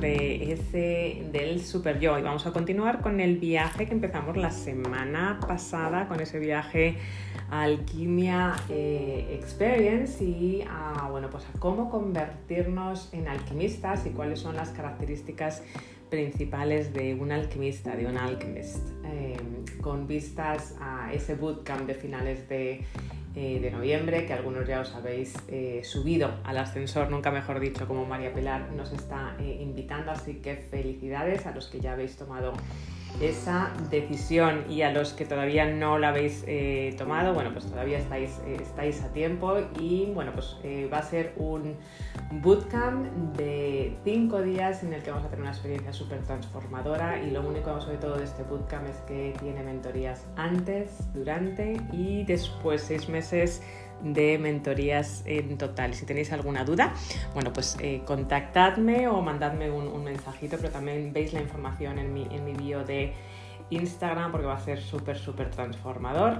de ese del super yo. Y vamos a continuar con el viaje que empezamos la semana pasada con ese viaje a Alquimia eh, Experience y a, bueno, pues a cómo convertirnos en alquimistas y cuáles son las características principales de un alquimista, de un alchemist, eh, con vistas a ese bootcamp de finales de eh, de noviembre, que algunos ya os habéis eh, subido al ascensor, nunca mejor dicho, como María Pilar nos está eh, invitando. Así que felicidades a los que ya habéis tomado esa decisión y a los que todavía no la habéis eh, tomado, bueno, pues todavía estáis, eh, estáis a tiempo y bueno, pues eh, va a ser un bootcamp de cinco días en el que vamos a tener una experiencia súper transformadora y lo único sobre todo de este bootcamp es que tiene mentorías antes, durante y después seis meses de mentorías en total. Si tenéis alguna duda, bueno, pues eh, contactadme o mandadme un, mensajito, pero también veis la información en mi, en mi bio de Instagram porque va a ser súper, súper transformador.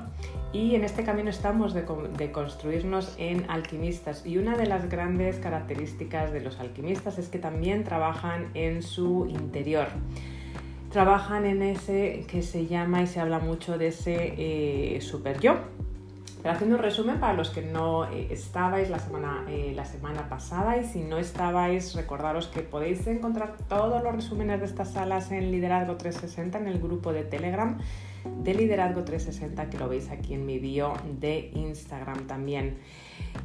Y en este camino estamos de, de, construirnos en alquimistas. Y una de las grandes características de los alquimistas es que también trabajan en su interior. Trabajan en ese que se llama y se habla mucho de ese eh, super yo pero haciendo un resumen para los que no eh, estabais la semana, eh, la semana pasada y si no estabais, recordaros que podéis encontrar todos los resúmenes de estas salas en Liderazgo 360 en el grupo de Telegram de Liderazgo 360 que lo veis aquí en mi bio de Instagram también.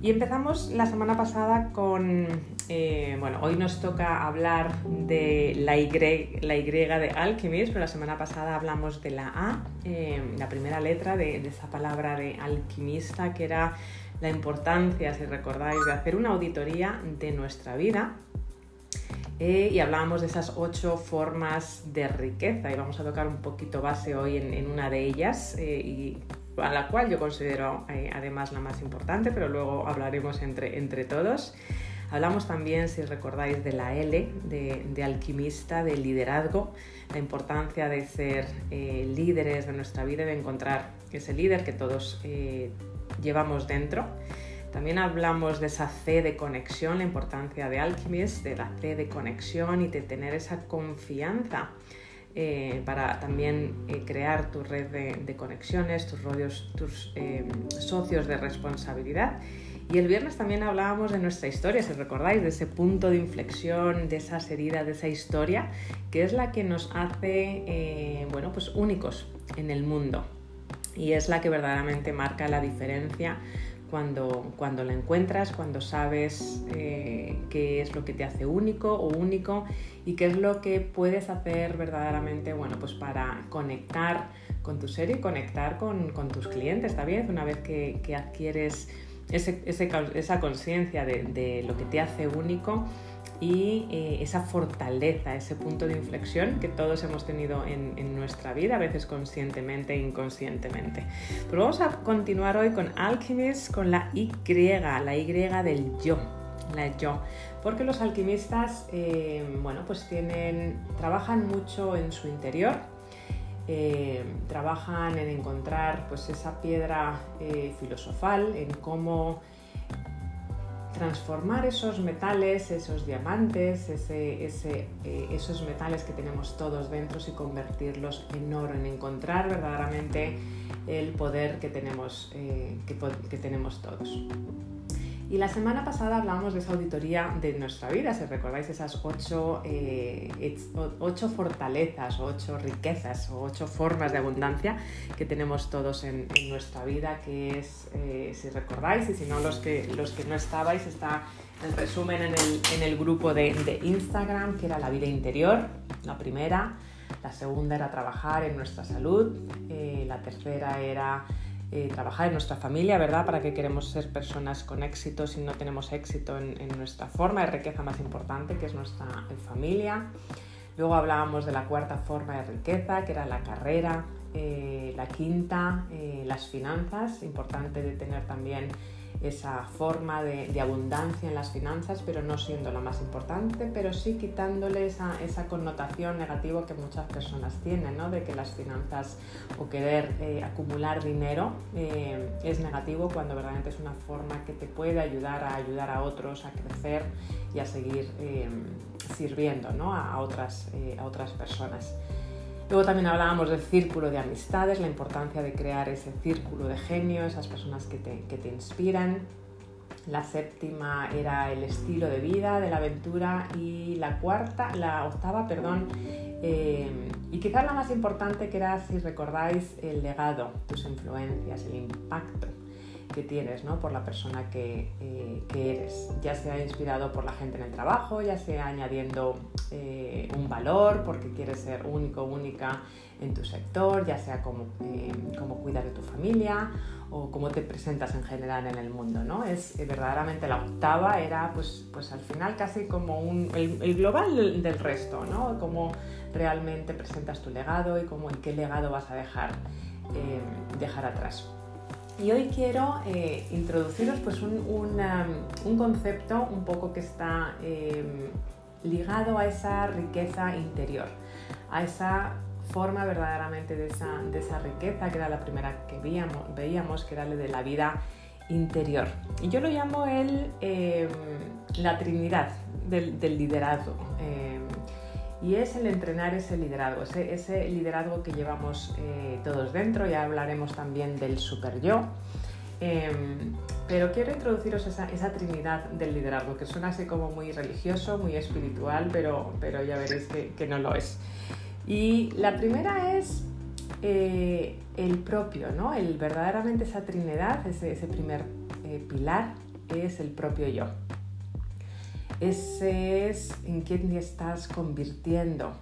Y empezamos la semana pasada con, eh, bueno, hoy nos toca hablar de la Y, la y de Alchemist, pero la semana pasada hablamos de la A, eh, la primera letra de, esa palabra de alquimista, que era la importancia, si recordáis, de hacer una auditoría de nuestra vida. Eh, y hablábamos de esas ocho formas de riqueza y vamos a tocar un poquito base hoy en, en una de ellas y a la cual yo considero eh, además la más importante, pero luego hablaremos entre, entre todos. Hablamos también, si recordáis, de la L, de, alquimista, de liderazgo, la importancia de ser eh, líderes de nuestra vida, de encontrar ese líder que todos eh, llevamos dentro. También hablamos de esa C de conexión, la importancia de Alchemist, de la C de conexión y de tener esa confianza eh, para también eh, crear tu red de, conexiones, tus, rodios, tus eh, socios de responsabilidad. Y el viernes también hablábamos de nuestra historia, si recordáis, de ese punto de inflexión, de esas heridas, de esa historia, que es la que nos hace, bueno, pues únicos en el mundo. Y es la que verdaderamente marca la diferencia cuando, cuando la encuentras, cuando sabes eh, qué es lo que te hace único o único y qué es lo que puedes hacer verdaderamente, bueno, pues para conectar con tu ser y conectar con, con tus clientes también, una vez que, adquieres ese, esa conciencia de lo que te hace único y eh, esa fortaleza, ese punto de inflexión que todos hemos tenido en, nuestra vida, a veces conscientemente e inconscientemente. Pero vamos a continuar hoy con Alchemist, con la Y, la Y del yo, la yo. Porque los alquimistas, eh, bueno, pues tienen, trabajan mucho en su interior, eh, trabajan en encontrar pues esa piedra filosofal, en cómo transformar esos metales, esos diamantes, ese, ese, eh, esos metales que tenemos todos dentro y convertirlos en oro, en encontrar verdaderamente el poder que tenemos, eh, que, que tenemos todos. Y la semana pasada hablamos de esa auditoría de nuestra vida, si recordáis esas ocho, eh, ocho fortalezas, ocho riquezas o ocho formas de abundancia que tenemos todos en, en nuestra vida, que es, eh, si recordáis, y si no los que, los que no estabais, está el resumen en el, en el grupo de, de Instagram, que era la vida interior, la primera, la segunda era trabajar en nuestra salud, eh, la tercera era eh, trabajar en nuestra familia, ¿verdad? ¿Para qué queremos ser personas con éxito si no tenemos éxito en, nuestra forma de riqueza más importante, que es nuestra familia? Luego hablábamos de la cuarta forma de riqueza, que era la carrera. Eh, la quinta, eh, las finanzas. Importante de tener también esa forma de, abundancia en las finanzas, pero no siendo la más importante, pero sí quitándole esa, connotación negativa que muchas personas tienen, ¿no? de que las finanzas o querer eh, acumular dinero eh, es negativo cuando verdaderamente es una forma que te puede ayudar a ayudar a otros a crecer y a seguir, eh, sirviendo a, otras, a otras personas. Luego también hablábamos del círculo de amistades, la importancia de crear ese círculo de genio, esas personas que te, que te inspiran. La séptima era el estilo de vida, de la aventura y la cuarta, la octava, perdón, eh, y quizás la más importante que era, si recordáis, el legado, tus influencias, el impacto que tienes ¿no? por la persona que, eh, que, eres, ya sea inspirado por la gente en el trabajo, ya sea añadiendo eh, un valor porque quieres ser único, única en tu sector, ya sea como, eh, como cuidar de tu familia o cómo te presentas en general en el mundo. ¿no? Es verdaderamente la octava, era pues, pues al final casi como un, el, global del, resto, ¿no? cómo realmente presentas tu legado y, cómo, y qué legado vas a dejar, dejar atrás. Y hoy quiero eh, introduciros pues, un, un, concepto un poco que está em, ligado a esa riqueza interior, a esa forma verdaderamente de esa, de esa riqueza que era la primera que veíamos, que era la de la vida interior. Y yo lo llamo el, em, la trinidad del, del liderazgo. Em, y es el entrenar ese liderazgo, ese, liderazgo que llevamos eh, todos dentro, ya hablaremos también del super yo. Em, pero quiero introduciros esa, trinidad del liderazgo, que suena así como muy religioso, muy espiritual, pero, pero ya veréis que, no lo es. Y la primera es eh, el propio, ¿no? El, verdaderamente esa trinidad, ese, primer eh, pilar, es el propio yo. Ese es en quién te estás convirtiendo.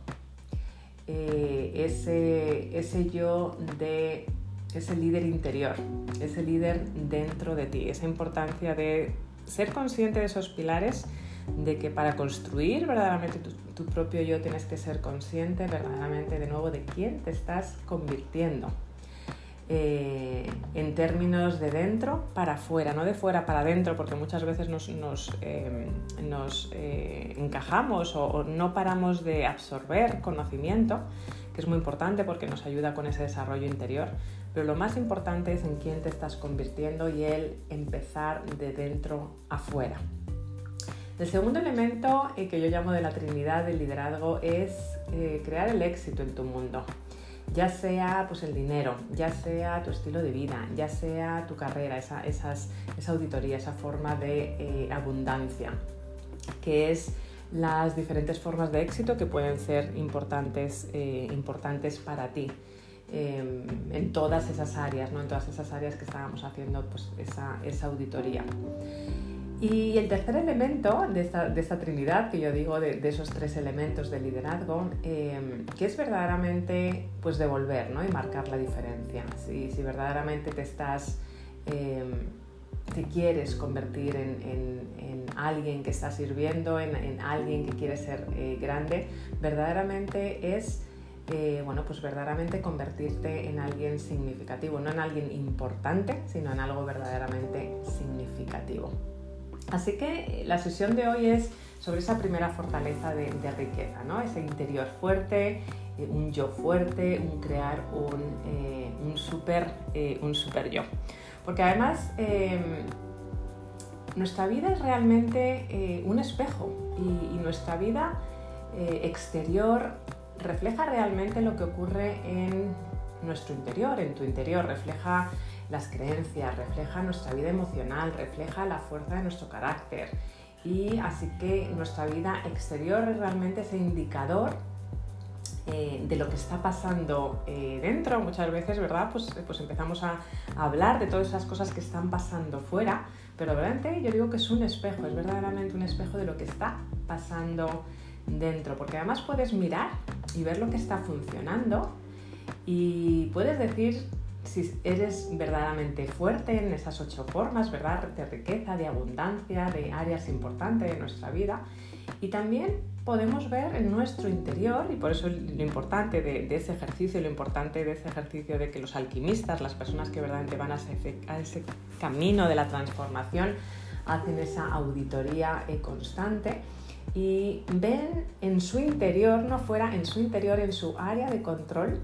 Eh, ese, ese yo de ese líder interior, ese líder dentro de ti, esa importancia de ser consciente de esos pilares, de que para construir verdaderamente tu, tu, propio yo tienes que ser consciente verdaderamente de nuevo de quién te estás convirtiendo. Eh, en términos de dentro para afuera, no de fuera para adentro, porque muchas veces nos, eh, eh, encajamos o, no paramos de absorber conocimiento, que es muy importante porque nos ayuda con ese desarrollo interior, pero lo más importante es en quién te estás convirtiendo y el empezar de dentro afuera. El segundo elemento que yo llamo de la Trinidad del liderazgo es crear el éxito en tu mundo ya sea pues, el dinero, ya sea tu estilo de vida, ya sea tu carrera, esa, auditoría, esa forma de eh, abundancia, que es las diferentes formas de éxito que pueden ser importantes, eh, importantes para ti. Em, en todas esas áreas, ¿no? en todas esas áreas que estábamos haciendo pues, esa, esa auditoría. Y el tercer elemento de esta, trinidad, que yo digo de, esos tres elementos de liderazgo, em, que es verdaderamente pues devolver ¿no? y marcar la diferencia. Si, verdaderamente te estás, te quieres convertir en, alguien que está sirviendo, en, alguien que quiere ser eh, grande, verdaderamente es eh, bueno, pues verdaderamente convertirte en alguien significativo, no en alguien importante, sino en algo verdaderamente significativo. Así que la sesión de hoy es sobre esa primera fortaleza de, riqueza, ¿no? ese interior fuerte, eh, un yo fuerte, un crear un, eh, super, eh, un super yo. Porque además em, nuestra vida es realmente un espejo y nuestra vida exterior refleja realmente lo que ocurre en nuestro interior, en tu interior, refleja las creencias, refleja nuestra vida emocional, refleja la fuerza de nuestro carácter. Y así que nuestra vida exterior es realmente ese indicador eh, de lo que está pasando eh, dentro. Muchas veces, ¿verdad? Pues, pues empezamos a, hablar de todas esas cosas que están pasando fuera, pero realmente yo digo que es un espejo, es verdaderamente un espejo de lo que está pasando dentro, porque además puedes mirar y ver lo que está funcionando y puedes decir si eres verdaderamente fuerte en esas ocho formas, ¿verdad? De riqueza, de abundancia, de áreas importantes de nuestra vida. Y también podemos ver en nuestro interior, y por eso lo importante de, ese ejercicio, lo importante de ese ejercicio de que los alquimistas, las personas que verdaderamente van a ese, camino de la transformación, hacen esa auditoría eh, constante y ven en su interior, no fuera, en su interior, en su área de control,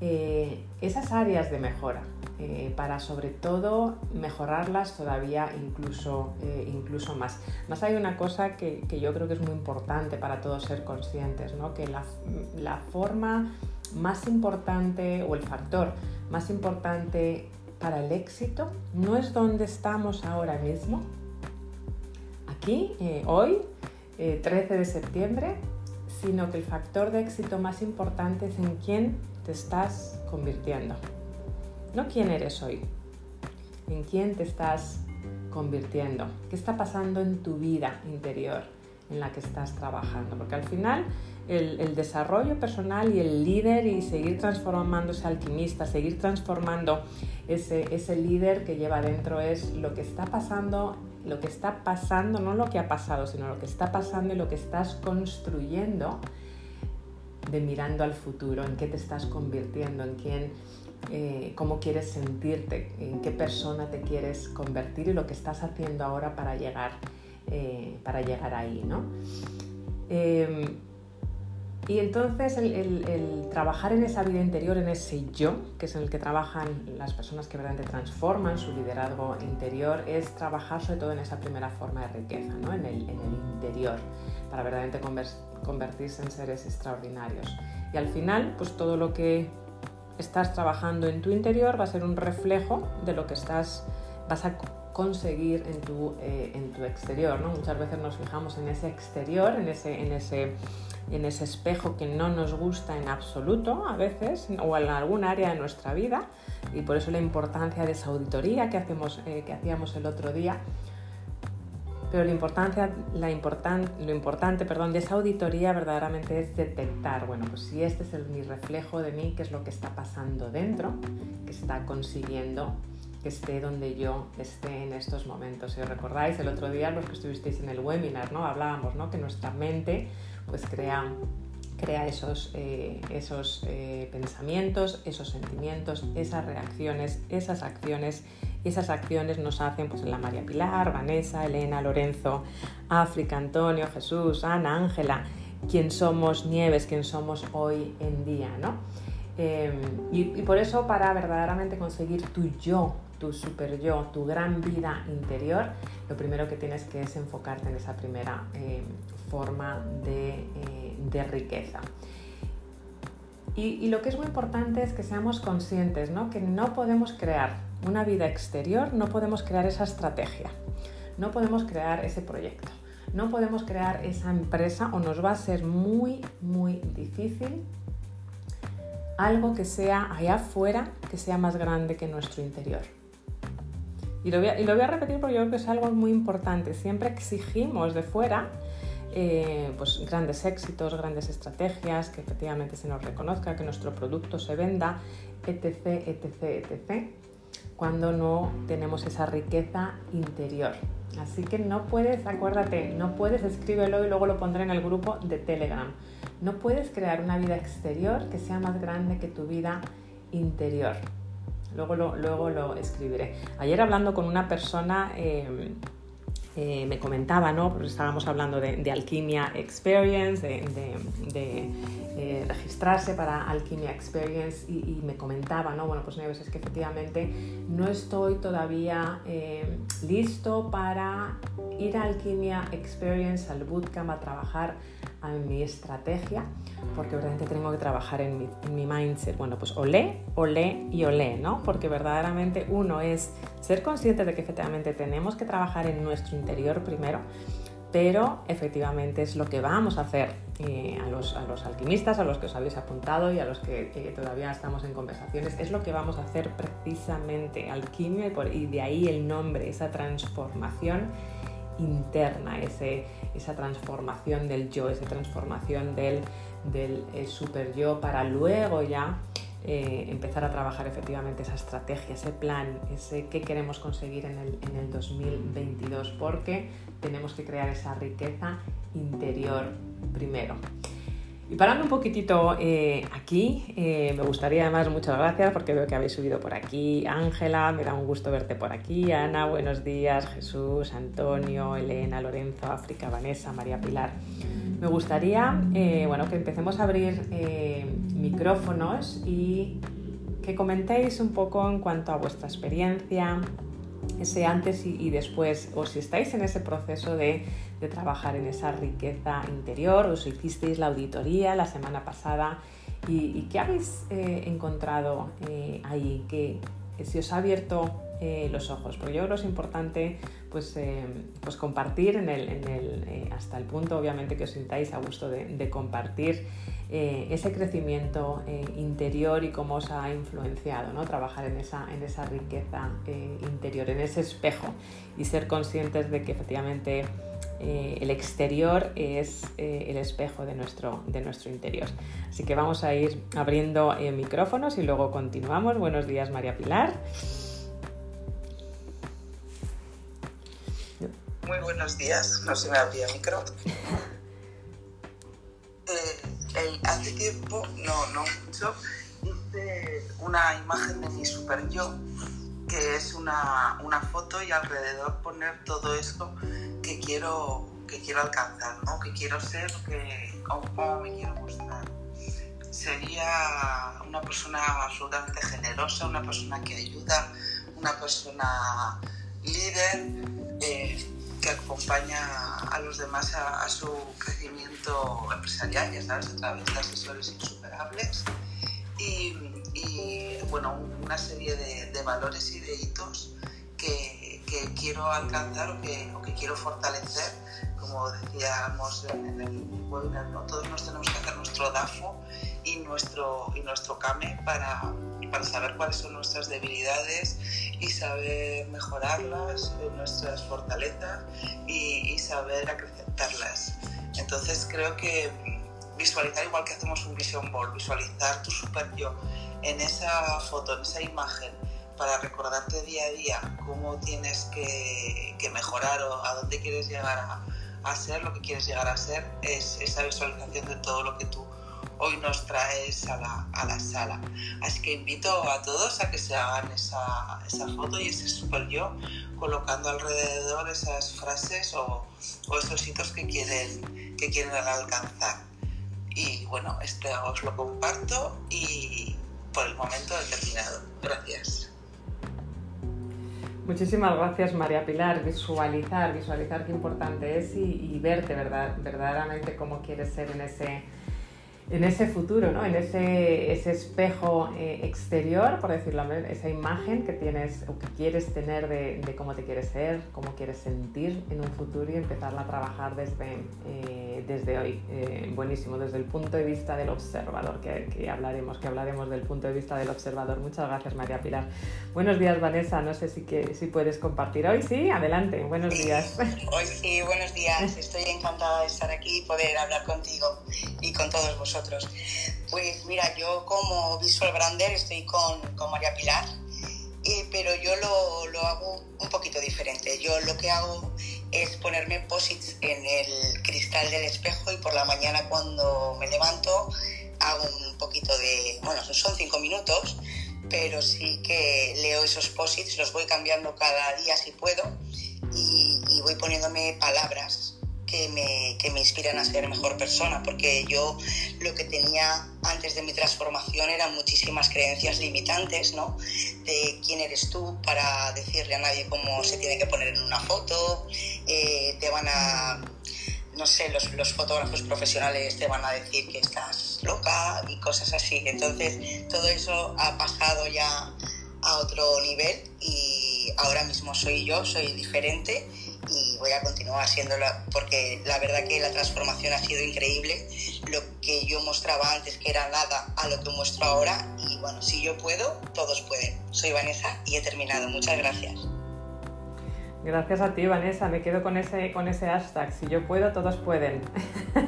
eh, esas áreas de mejora eh, para sobre todo mejorarlas todavía incluso, eh, incluso más. Más hay una cosa que, yo creo que es muy importante para todos ser conscientes, ¿no? que la, forma más importante o el factor más importante para el éxito no es donde estamos ahora mismo, aquí, hoy, 13 de septiembre, sino que el factor de éxito más importante es en quién te estás convirtiendo. No quién eres hoy, en quién te estás convirtiendo, qué está pasando en tu vida interior en la que estás trabajando, porque al final el, desarrollo personal y el líder y seguir transformándose alquimista, seguir transformando ese, ese líder que lleva dentro es lo que está pasando, lo que está pasando, no lo que ha pasado, sino lo que está pasando y lo que estás construyendo de mirando al futuro, en qué te estás convirtiendo, en quién, eh, cómo quieres sentirte, en qué persona te quieres convertir y lo que estás haciendo ahora para llegar, eh, para llegar ahí, ¿no? Em, y entonces el, trabajar en esa vida interior, en ese yo, que es en el que trabajan las personas que verdaderamente transforman su liderazgo interior, es trabajar sobre todo en esa primera forma de riqueza, ¿no? en, el, en el interior, para verdaderamente convertirse en seres extraordinarios. Y al final, pues todo lo que estás trabajando en tu interior va a ser un reflejo de lo que estás, vas a conseguir en tu, eh, en tu exterior. ¿no? Muchas veces nos fijamos en ese exterior, en ese, en, ese, en ese espejo que no nos gusta en absoluto a veces o en algún área de nuestra vida y por eso la importancia de esa auditoría que, hacemos, eh, que hacíamos el otro día pero la importancia, la lo importante perdón, de esa auditoría verdaderamente es detectar, bueno, pues si este es el, mi reflejo de mí, qué es lo que está pasando dentro, que está consiguiendo que esté donde yo esté en estos momentos. Si os recordáis, el otro día, los que estuvisteis en el webinar, ¿no? hablábamos ¿no? que nuestra mente pues, crea crea esos, eh, esos eh, pensamientos, esos sentimientos, esas reacciones, esas acciones. Y esas acciones nos hacen pues, la María Pilar, Vanessa, Elena, Lorenzo, África, Antonio, Jesús, Ana, Ángela, quién somos Nieves, quién somos hoy en día. ¿no? Em, y, por eso para verdaderamente conseguir tu yo, tu super yo, tu gran vida interior, lo primero que tienes que es enfocarte en esa primera em, forma de, eh, riqueza. Y, lo que es muy importante es que seamos conscientes, ¿no? que no podemos crear una vida exterior, no podemos crear esa estrategia, no podemos crear ese proyecto, no podemos crear esa empresa o nos va a ser muy, muy difícil algo que sea allá afuera, que sea más grande que nuestro interior. Y lo, y lo voy a repetir porque yo creo que es algo muy importante. Siempre exigimos de fuera eh, pues grandes éxitos, grandes estrategias, que efectivamente se nos reconozca, que nuestro producto se venda, etc., etc., etc., cuando no tenemos esa riqueza interior. Así que no puedes, acuérdate, no puedes, escríbelo y luego lo pondré en el grupo de Telegram. No puedes crear una vida exterior que sea más grande que tu vida interior. Luego lo, luego lo escribiré. Ayer hablando con una persona... Eh, eh, me comentaba, ¿no? Porque estábamos hablando de, Alquimia Experience, de, eh, registrarse para Alquimia Experience y, me comentaba, ¿no? Bueno, pues Neves, es que efectivamente no estoy todavía eh, listo para ir a Alquimia Experience, al bootcamp, a trabajar en mi estrategia, porque verdaderamente tengo que trabajar en mi, mindset. Bueno, pues olé, olé y olé, ¿no? Porque verdaderamente uno es ser consciente de que efectivamente tenemos que trabajar en nuestro interior primero, pero efectivamente es lo que vamos a hacer eh, a, los, a, los, alquimistas, a los que os habéis apuntado y a los que todavía estamos en conversaciones, es lo que vamos a hacer precisamente alquimia y de ahí el nombre, esa transformación interna, ese, esa transformación del yo, esa transformación del, del super yo para luego ya eh, empezar a trabajar efectivamente esa estrategia, ese plan, ese qué queremos conseguir en el, en el 2022, porque tenemos que crear esa riqueza interior primero. Y parando un poquitito eh, aquí, eh, me gustaría además, muchas gracias porque veo que habéis subido por aquí. Ángela, me da un gusto verte por aquí. Ana, buenos días. Jesús, Antonio, Elena, Lorenzo, África, Vanessa, María Pilar. Me gustaría eh, bueno, que empecemos a abrir micrófonos y que comentéis un poco en cuanto a vuestra experiencia, ese antes y, después, o si estáis en ese proceso de, trabajar en esa riqueza interior, o si hicisteis la auditoría la semana pasada y, qué habéis eh, encontrado eh, ahí, que si os ha abierto eh, los ojos, porque yo creo que es importante pues, pues compartir en el, hasta el punto obviamente que os sintáis a gusto de compartir eh, ese crecimiento eh, interior y cómo os ha influenciado ¿no? trabajar en esa, en esa riqueza eh, interior, en ese espejo y ser conscientes de que efectivamente el exterior es el espejo de nuestro, de nuestro interior. Así que vamos a ir abriendo micrófonos y luego continuamos. Buenos días María Pilar. Muy buenos días, no se me abría micro hace tiempo, no, no mucho, hice una imagen de mi super yo, que es una, foto y alrededor poner todo esto que quiero, que quiero alcanzar, ¿no? que quiero ser, que, cómo me quiero mostrar. Sería una persona absolutamente generosa, una persona que ayuda, una persona líder. Eh, que acompaña a los demás a, su crecimiento empresarial, ya sabes, a través de asesores insuperables y, bueno, una serie de, valores y de hitos que, quiero alcanzar o que, quiero fortalecer. Como decíamos en el webinar, ¿no? todos nos tenemos que hacer nuestro DAFO y nuestro, y nuestro CAME para, para saber cuáles son nuestras debilidades y saber mejorarlas, nuestras fortalezas y, saber acrecentarlas. Entonces creo que visualizar igual que hacemos un vision board, visualizar tu super yo en esa foto, en esa imagen, para recordarte día a día cómo tienes que, mejorar o a dónde quieres llegar a, a, ser, lo que quieres llegar a ser, es esa visualización de todo lo que tú hoy nos traes a la, a la sala. Así que invito a todos a que se hagan esa, esa foto y ese super yo, colocando alrededor esas frases o, o esos hitos que quieren, que quieren alcanzar. Y bueno, este os lo comparto y por el momento he terminado. Gracias. Muchísimas gracias María Pilar. Visualizar, visualizar qué importante es y, y verte verdad, verdaderamente cómo quieres ser en ese en ese futuro, ¿no? en ese, ese espejo eh, exterior, por decirlo, esa imagen que tienes o que quieres tener de, cómo te quieres ser, cómo quieres sentir en un futuro y empezarla a trabajar desde, eh, desde hoy. Eh, buenísimo, desde el punto de vista del observador, que, que, hablaremos, que hablaremos del punto de vista del observador. Muchas gracias, María Pilar. Buenos días, Vanessa. No sé si, que, si puedes compartir hoy. Sí, adelante. Buenos días. Hoy sí, buenos días. Estoy encantada de estar aquí y poder hablar contigo y con todos vosotros. Pues mira, yo como visual brander estoy con, con María Pilar, eh, pero yo lo, lo, hago un poquito diferente. Yo lo que hago es ponerme posits en el cristal del espejo y por la mañana cuando me levanto hago un poquito de, bueno, son cinco minutos, pero sí que leo esos posits, los voy cambiando cada día si puedo y, y voy poniéndome palabras que me, que me inspiran a ser mejor persona, porque yo lo que tenía antes de mi transformación eran muchísimas creencias limitantes, ¿no? De quién eres tú para decirle a nadie cómo se tiene que poner en una foto, eh, te van a, no sé, los, los, fotógrafos profesionales te van a decir que estás loca y cosas así. Entonces, todo eso ha pasado ya a otro nivel y ahora mismo soy yo, soy diferente voy a continuar haciéndolo porque la verdad que la transformación ha sido increíble. Lo que yo mostraba antes que era nada a lo que muestro ahora y bueno, si yo puedo, todos pueden. Soy Vanessa y he terminado. Muchas gracias. Gracias a ti, Vanessa. Me quedo con ese, con ese hashtag. Si yo puedo, todos pueden.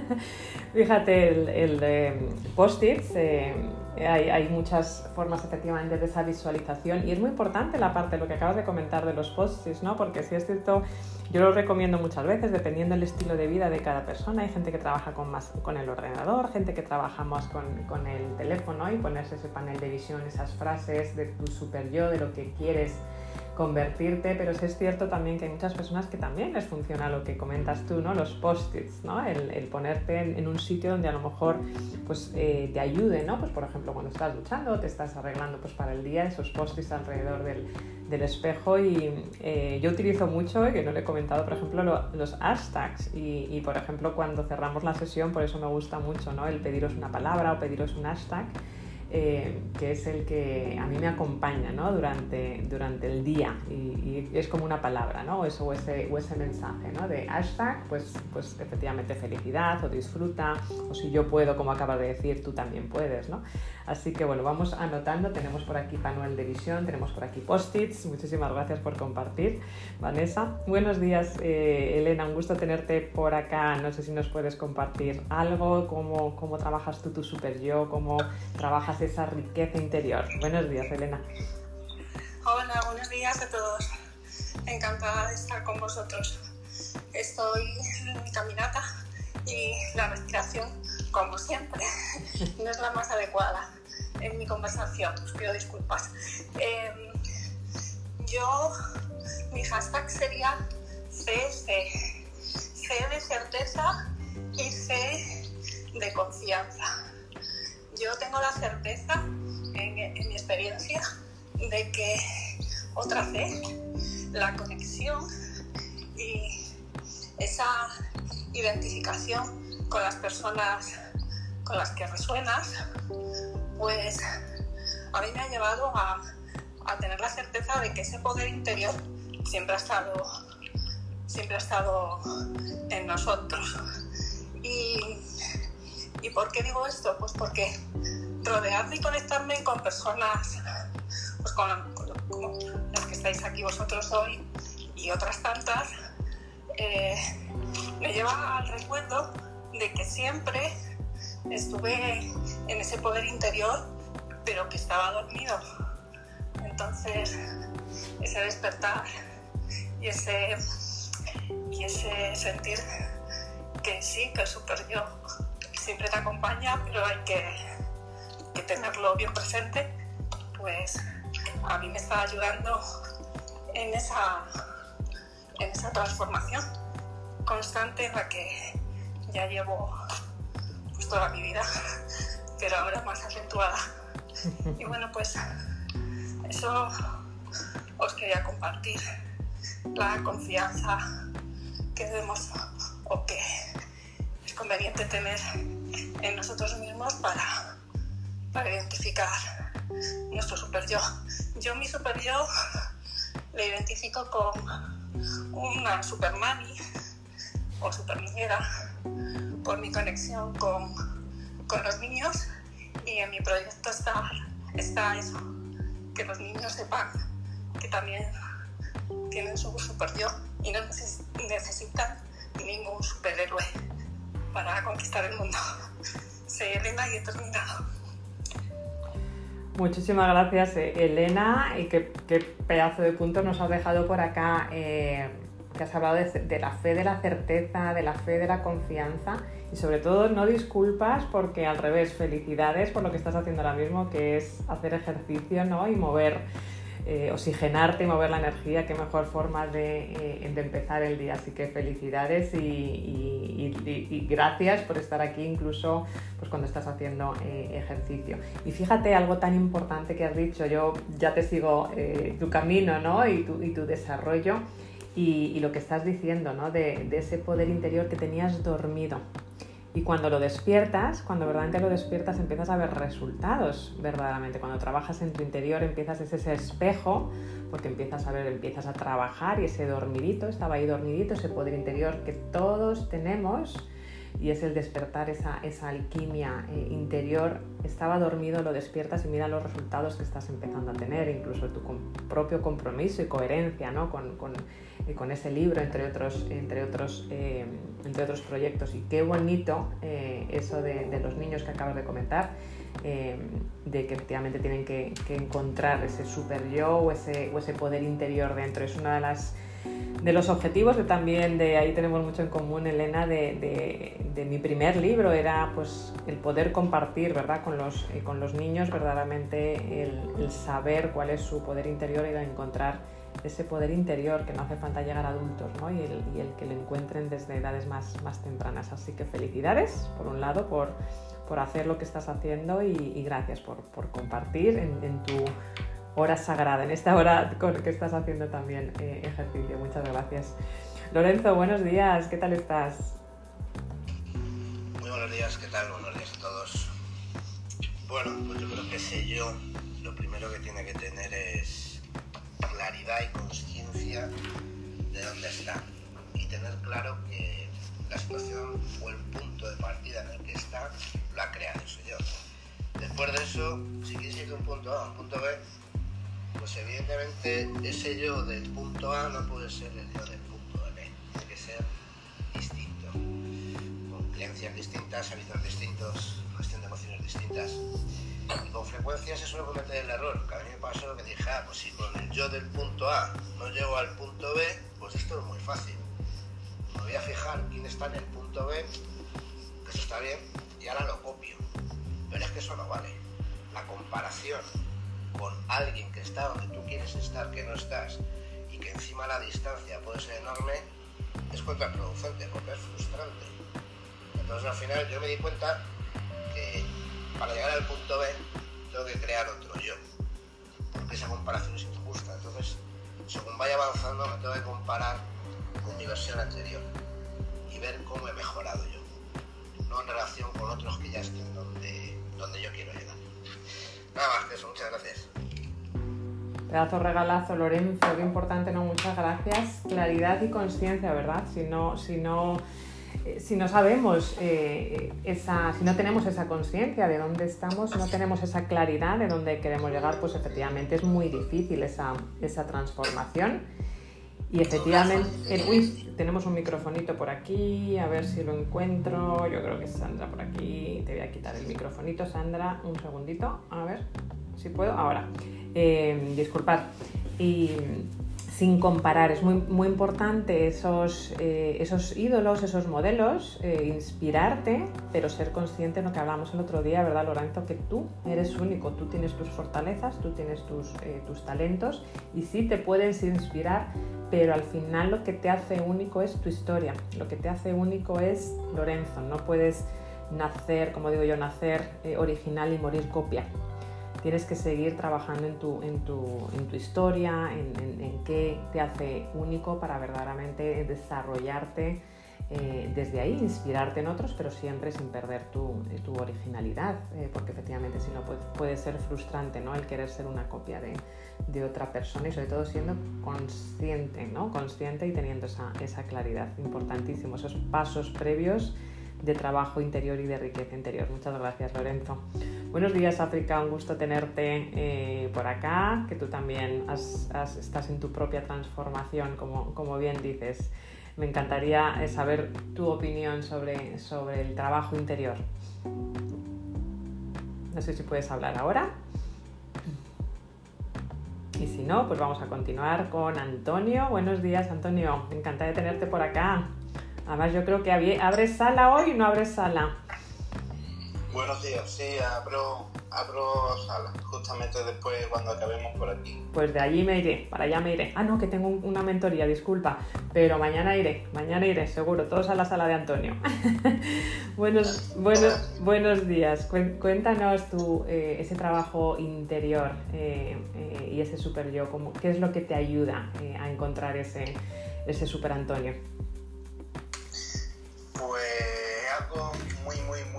Fíjate, el, el eh, post-its, eh, hay, hay, muchas formas efectivamente de esa visualización y es muy importante la parte, lo que acabas de comentar de los post-its, ¿no? Porque si es cierto, yo lo recomiendo muchas veces, dependiendo del estilo de vida de cada persona. Hay gente que trabaja con, más, con el ordenador, gente que trabaja más con, con el teléfono y ponerse ese panel de visión, esas frases de tu super yo, de lo que quieres convertirte, pero sí es cierto también que hay muchas personas que también les funciona lo que comentas tú, ¿no? Los post-its, ¿no? El, ponerte en, un sitio donde a lo mejor pues, eh, te ayude, ¿no? Pues por ejemplo cuando estás luchando, te estás arreglando pues, para el día, esos post-its alrededor del, del, espejo y eh, yo utilizo mucho, que no le he comentado, por ejemplo, lo, los hashtags y, y, por ejemplo cuando cerramos la sesión, por eso me gusta mucho, ¿no? El pediros una palabra o pediros un hashtag eh, que es el que a mí me acompaña ¿no? durante, durante el día y, y, es como una palabra ¿no? o, ese, o ese mensaje ¿no? de hashtag, pues, pues efectivamente felicidad o disfruta o si yo puedo, como acabas de decir, tú también puedes. ¿no? Así que bueno, vamos anotando, tenemos por aquí panuel de visión, tenemos por aquí post-its, muchísimas gracias por compartir, Vanessa. Buenos días, eh, Elena, un gusto tenerte por acá, no sé si nos puedes compartir algo, cómo, cómo trabajas tú tu super yo, cómo trabajas esa riqueza interior. Buenos días, Elena. Hola, buenos días a todos. Encantada de estar con vosotros. Estoy en mi caminata y la respiración, como siempre, no es la más adecuada en mi conversación. Os pido disculpas. Eh, yo, mi hashtag sería CS. C de certeza y C de confianza yo tengo la certeza, en, mi experiencia, de que otra vez la conexión y esa identificación con las personas con las que resuenas, pues a mí me ha llevado a, a tener la certeza de que ese poder interior siempre ha estado, siempre ha estado en nosotros. Y ¿Y por qué digo esto? Pues porque rodearme y conectarme con personas, pues con, con, las que estáis aquí vosotros hoy y otras tantas, eh, me lleva al recuerdo de que siempre estuve en ese poder interior, pero que estaba dormido. Entonces, ese despertar y ese, y ese sentir que sí, que el super yo siempre te acompaña, pero hay que, tenerlo bien presente, pues a mí me está ayudando en esa, en esa transformación constante en la que ya llevo pues, toda mi vida, pero ahora más acentuada. Y bueno, pues eso os quería compartir, la confianza que debemos o que conveniente tener en nosotros mismos para, para identificar nuestro super yo. Yo mi super yo le identifico con una supermani o superniñera por mi conexión con, con, los niños y en mi proyecto está, está eso, que los niños sepan que también tienen su super yo y no necesitan ningún superhéroe para conquistar el mundo. Soy Elena y he terminado. Muchísimas gracias, eh, Elena, y qué, qué, pedazo de punto nos has dejado por acá. Eh, que has hablado de, de, la fe de la certeza, de la fe de la confianza y sobre todo no disculpas porque al revés, felicidades por lo que estás haciendo ahora mismo, que es hacer ejercicio ¿no? y mover eh, oxigenarte y mover la energía, qué mejor forma de, eh, empezar el día. Así que felicidades y, gracias por estar aquí incluso pues, cuando estás haciendo eh, ejercicio. Y fíjate algo tan importante que has dicho, yo ya te sigo eh, tu camino ¿no? y, tu, y tu desarrollo y, lo que estás diciendo ¿no? de ese poder interior que tenías dormido. Y cuando lo despiertas, cuando verdaderamente lo despiertas, empiezas a ver resultados verdaderamente. Cuando trabajas en tu interior, empiezas ese, espejo, porque empiezas a ver, empiezas a trabajar y ese dormidito, estaba ahí dormidito, ese poder interior que todos tenemos, y es el despertar esa, esa alquimia eh, interior. Estaba dormido, lo despiertas y mira los resultados que estás empezando a tener, incluso tu propio compromiso y coherencia ¿no? con, con, ese libro, entre otros, entre otros, eh, entre otros proyectos. Y qué bonito eso de, los niños que acabas de comentar. de que efectivamente tienen que, encontrar ese super yo o ese, o ese poder interior dentro. Es una de las de los objetivos, de también de ahí tenemos mucho en común, Elena, de, de, mi primer libro, era pues el poder compartir, ¿verdad? Con los, eh, con los niños verdaderamente el, saber cuál es su poder interior y encontrar ese poder interior que no hace falta llegar a adultos, ¿no? Y el, que lo encuentren desde edades más, más tempranas. Así que felicidades, por un lado, por, por hacer lo que estás haciendo y, gracias por, por compartir en, en tu hora sagrada, en esta hora con que estás haciendo también eh, ejercicio. Muchas gracias. Lorenzo, buenos días, ¿qué tal estás? Muy buenos días, ¿qué tal? Buenos días a todos. Bueno, pues yo creo que sé yo, lo primero que tiene que tener es claridad y conciencia de dónde está y tener claro que la situación o el punto de partida en el que está lo ha creado ese yo. Después de eso, si quieres ir de un punto A a un punto B, pues evidentemente ese yo del punto A no puede ser el yo del punto B, tiene que ser distinto, con creencias distintas, hábitos distintos, gestión de emociones distintas. Con frecuencia se suele cometer el error, que a mí me pasó que dije, ah, pues si con el yo del punto A no llego al punto B, pues esto es muy fácil. Me voy a fijar quién está en el punto B, que eso está bien, y ahora lo copio. Pero es que eso no vale. La comparación con alguien que está donde tú quieres estar, que no estás, y que encima la distancia puede ser enorme, es contraproducente porque es frustrante. Entonces al final yo me di cuenta que para llegar al punto B tengo que crear otro yo, porque esa comparación es injusta. Entonces, según vaya avanzando, me tengo que comparar con mi versión anterior y ver cómo he mejorado yo, no en relación con otros que ya estén donde, donde yo quiero llegar. Nada más que eso, muchas gracias. Pedazo regalazo, Lorenzo, qué importante, ¿no? Muchas gracias. Claridad y conciencia, ¿verdad? Si no, si no, si no sabemos eh, esa, si no tenemos esa conciencia de dónde estamos, no tenemos esa claridad de dónde queremos llegar, pues efectivamente es muy difícil esa, esa transformación. Y efectivamente, uy, tenemos un microfonito por aquí, a ver si lo encuentro. Yo creo que es Sandra por aquí. Te voy a quitar el microfonito, Sandra, un segundito. A ver si puedo. Ahora, eh, disculpad. Sin comparar. Es muy, muy importante esos, eh, esos ídolos, esos modelos, eh, inspirarte, pero ser consciente de lo que hablamos el otro día, ¿verdad, Lorenzo? Que tú eres único, tú tienes tus fortalezas, tú tienes tus, eh, tus talentos y sí te puedes inspirar, pero al final lo que te hace único es tu historia, lo que te hace único es Lorenzo, no puedes nacer, como digo yo, nacer original y morir copia tienes que seguir trabajando en tu, en tu, en tu historia, en, qué te hace único para verdaderamente desarrollarte eh, desde ahí, inspirarte en otros, pero siempre sin perder tu, tu originalidad, eh, porque efectivamente si no puede, puede, ser frustrante ¿no? el querer ser una copia de, de, otra persona y sobre todo siendo consciente, ¿no? consciente y teniendo esa, esa claridad, importantísimo, esos pasos previos de trabajo interior y de riqueza interior. Muchas gracias, Lorenzo. Buenos días, África. Un gusto tenerte eh, por acá, que tú también estás en tu propia transformación, como, como bien dices. Me encantaría eh, saber tu opinión sobre, sobre el trabajo interior. No sé si puedes hablar ahora. Y si no, pues vamos a continuar con Antonio. Buenos días, Antonio. Me encanta de tenerte por acá. Además, yo creo que abres sala hoy o no abres sala. Buenos días, sí, abro, abro sala, justamente después cuando acabemos por aquí. Pues de allí me iré, para allá me iré. Ah, no, que tengo una mentoría, disculpa, pero mañana iré, mañana iré, seguro, todos a la sala de Antonio. buenos, buenos, buenos días, cuéntanos tu, eh, ese trabajo interior eh, eh, y ese super yo, ¿qué es lo que te ayuda a encontrar ese, ese super Antonio?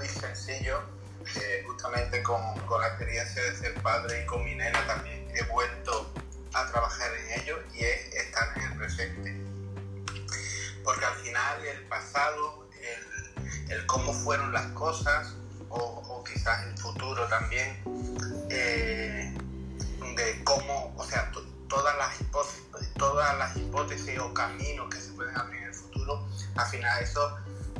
Sencillo, justamente con, con, la experiencia de ser padre y con mi nena también he vuelto a trabajar en ello y es estar en el presente. Porque al final el pasado, el, el cómo fueron las cosas o, quizás el futuro también, eh, de cómo, o sea, todas las, todas las hipótesis o caminos que se pueden abrir en el futuro, al final eso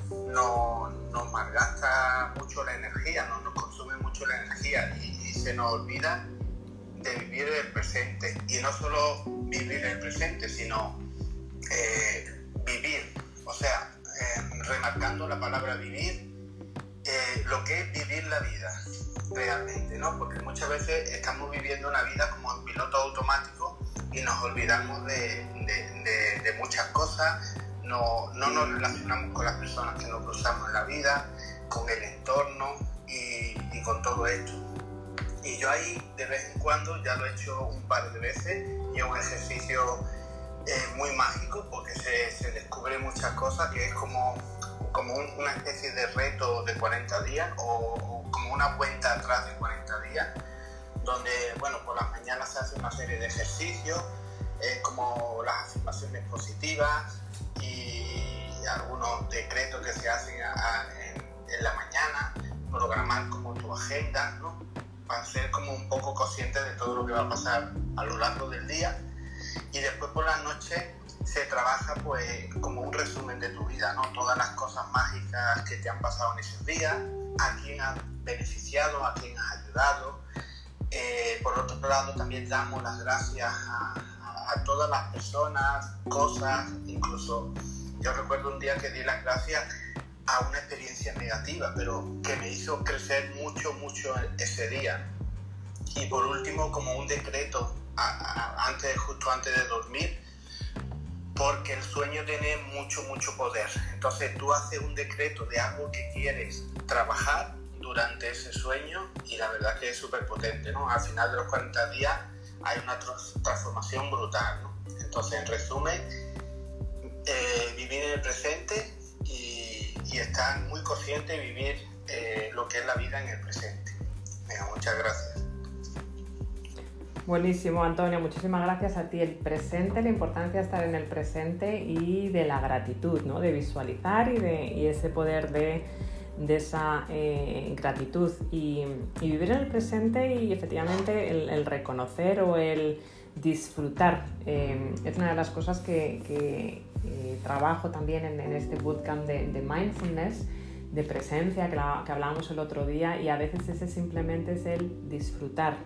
no, nos malgasta mucho la energía, no nos consume mucho la energía y, se nos olvida de vivir el presente. Y no solo vivir el presente, sino eh, vivir, o sea, eh, remarcando la palabra vivir, eh, lo que es vivir la vida realmente, ¿no? Porque muchas veces estamos viviendo una vida como en piloto automático y nos olvidamos de muchas cosas no, no nos relacionamos con las personas que nos cruzamos en la vida, con el entorno y, con todo esto. Y yo ahí de vez en cuando, ya lo he hecho un par de veces, y es un ejercicio eh, muy mágico porque se, se, descubre muchas cosas, que es como, como una especie de reto de 40 días o, como una cuenta atrás de 40 días, donde, bueno, por las mañanas se hace una serie de ejercicios, eh, como las afirmaciones positivas, y algunos decretos que se hacen en, la mañana, programar como tu agenda, ¿no? Para ser como un poco consciente de todo lo que va a pasar a lo largo del día. Y después por la noche se trabaja pues como un resumen de tu vida, ¿no? Todas las cosas mágicas que te han pasado en esos días, a quién has beneficiado, a quién has ayudado. Eh, por otro lado también damos las gracias a, a todas las personas, cosas, incluso yo recuerdo un día que di las gracias a una experiencia negativa, pero que me hizo crecer mucho, mucho ese día. Y por último, como un decreto, antes, justo antes de dormir, porque el sueño tiene mucho, mucho poder. Entonces tú haces un decreto de algo que quieres trabajar durante ese sueño y la verdad que es súper potente, ¿no? Al final de los 40 días hay una transformación brutal. ¿no? Entonces, en resumen, eh, vivir en el presente y, estar muy consciente y vivir eh, lo que es la vida en el presente. muchas gracias. Buenísimo, Antonio. Muchísimas gracias a ti. El presente, la importancia de estar en el presente y de la gratitud, ¿no? de visualizar y, de, ese poder de de esa eh, gratitud y, vivir en el presente y efectivamente el, reconocer o el disfrutar. Eh, es una de las cosas que, eh, trabajo también en, este bootcamp de, mindfulness, de presencia que, que hablábamos el otro día y a veces ese simplemente es el disfrutar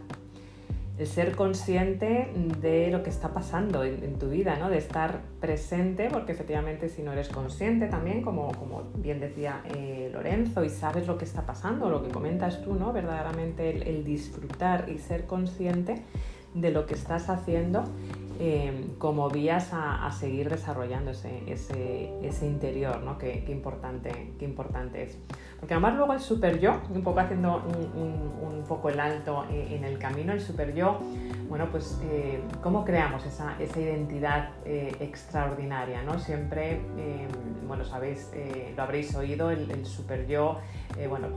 el ser consciente de lo que está pasando en, tu vida, ¿no? de estar presente, porque efectivamente si no eres consciente también, como, como bien decía eh, Lorenzo, y sabes lo que está pasando, lo que comentas tú, ¿no? verdaderamente el disfrutar y ser consciente de lo que estás haciendo Em, como vías a, seguir desarrollando ese, interior, ¿no? Qué, importante, qué importante es. Porque además luego el super yo, un poco haciendo un, poco el alto en, el camino, el super yo, bueno, pues eh, cómo creamos esa, identidad eh, extraordinaria, ¿no? Siempre, em, bueno, sabéis, eh, lo habréis oído, el, el super yo, bueno,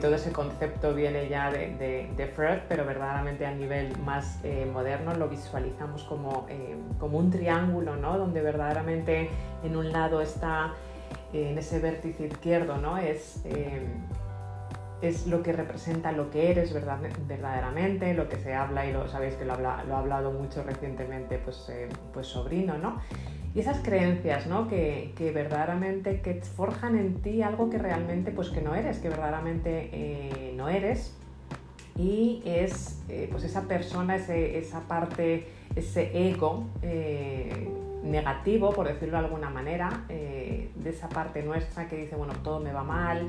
todo ese concepto viene ya de, de, Freud, pero verdaderamente a nivel más moderno lo visualizamos como eh, como un triángulo, ¿no? Donde verdaderamente en un lado está eh, en ese vértice izquierdo, ¿no? Es, eh, es lo que representa lo que eres verdad, verdaderamente, lo que se habla y lo sabéis que lo, ha hablado mucho recientemente, pues, pues sobrino, ¿no? Y esas creencias, ¿no? Que, que, verdaderamente que forjan en ti algo que realmente pues que no eres, que verdaderamente no eres. Y es pues esa persona, esa parte ese ego eh, negativo, por decirlo de alguna manera, eh, de esa parte nuestra que dice, bueno, todo me va mal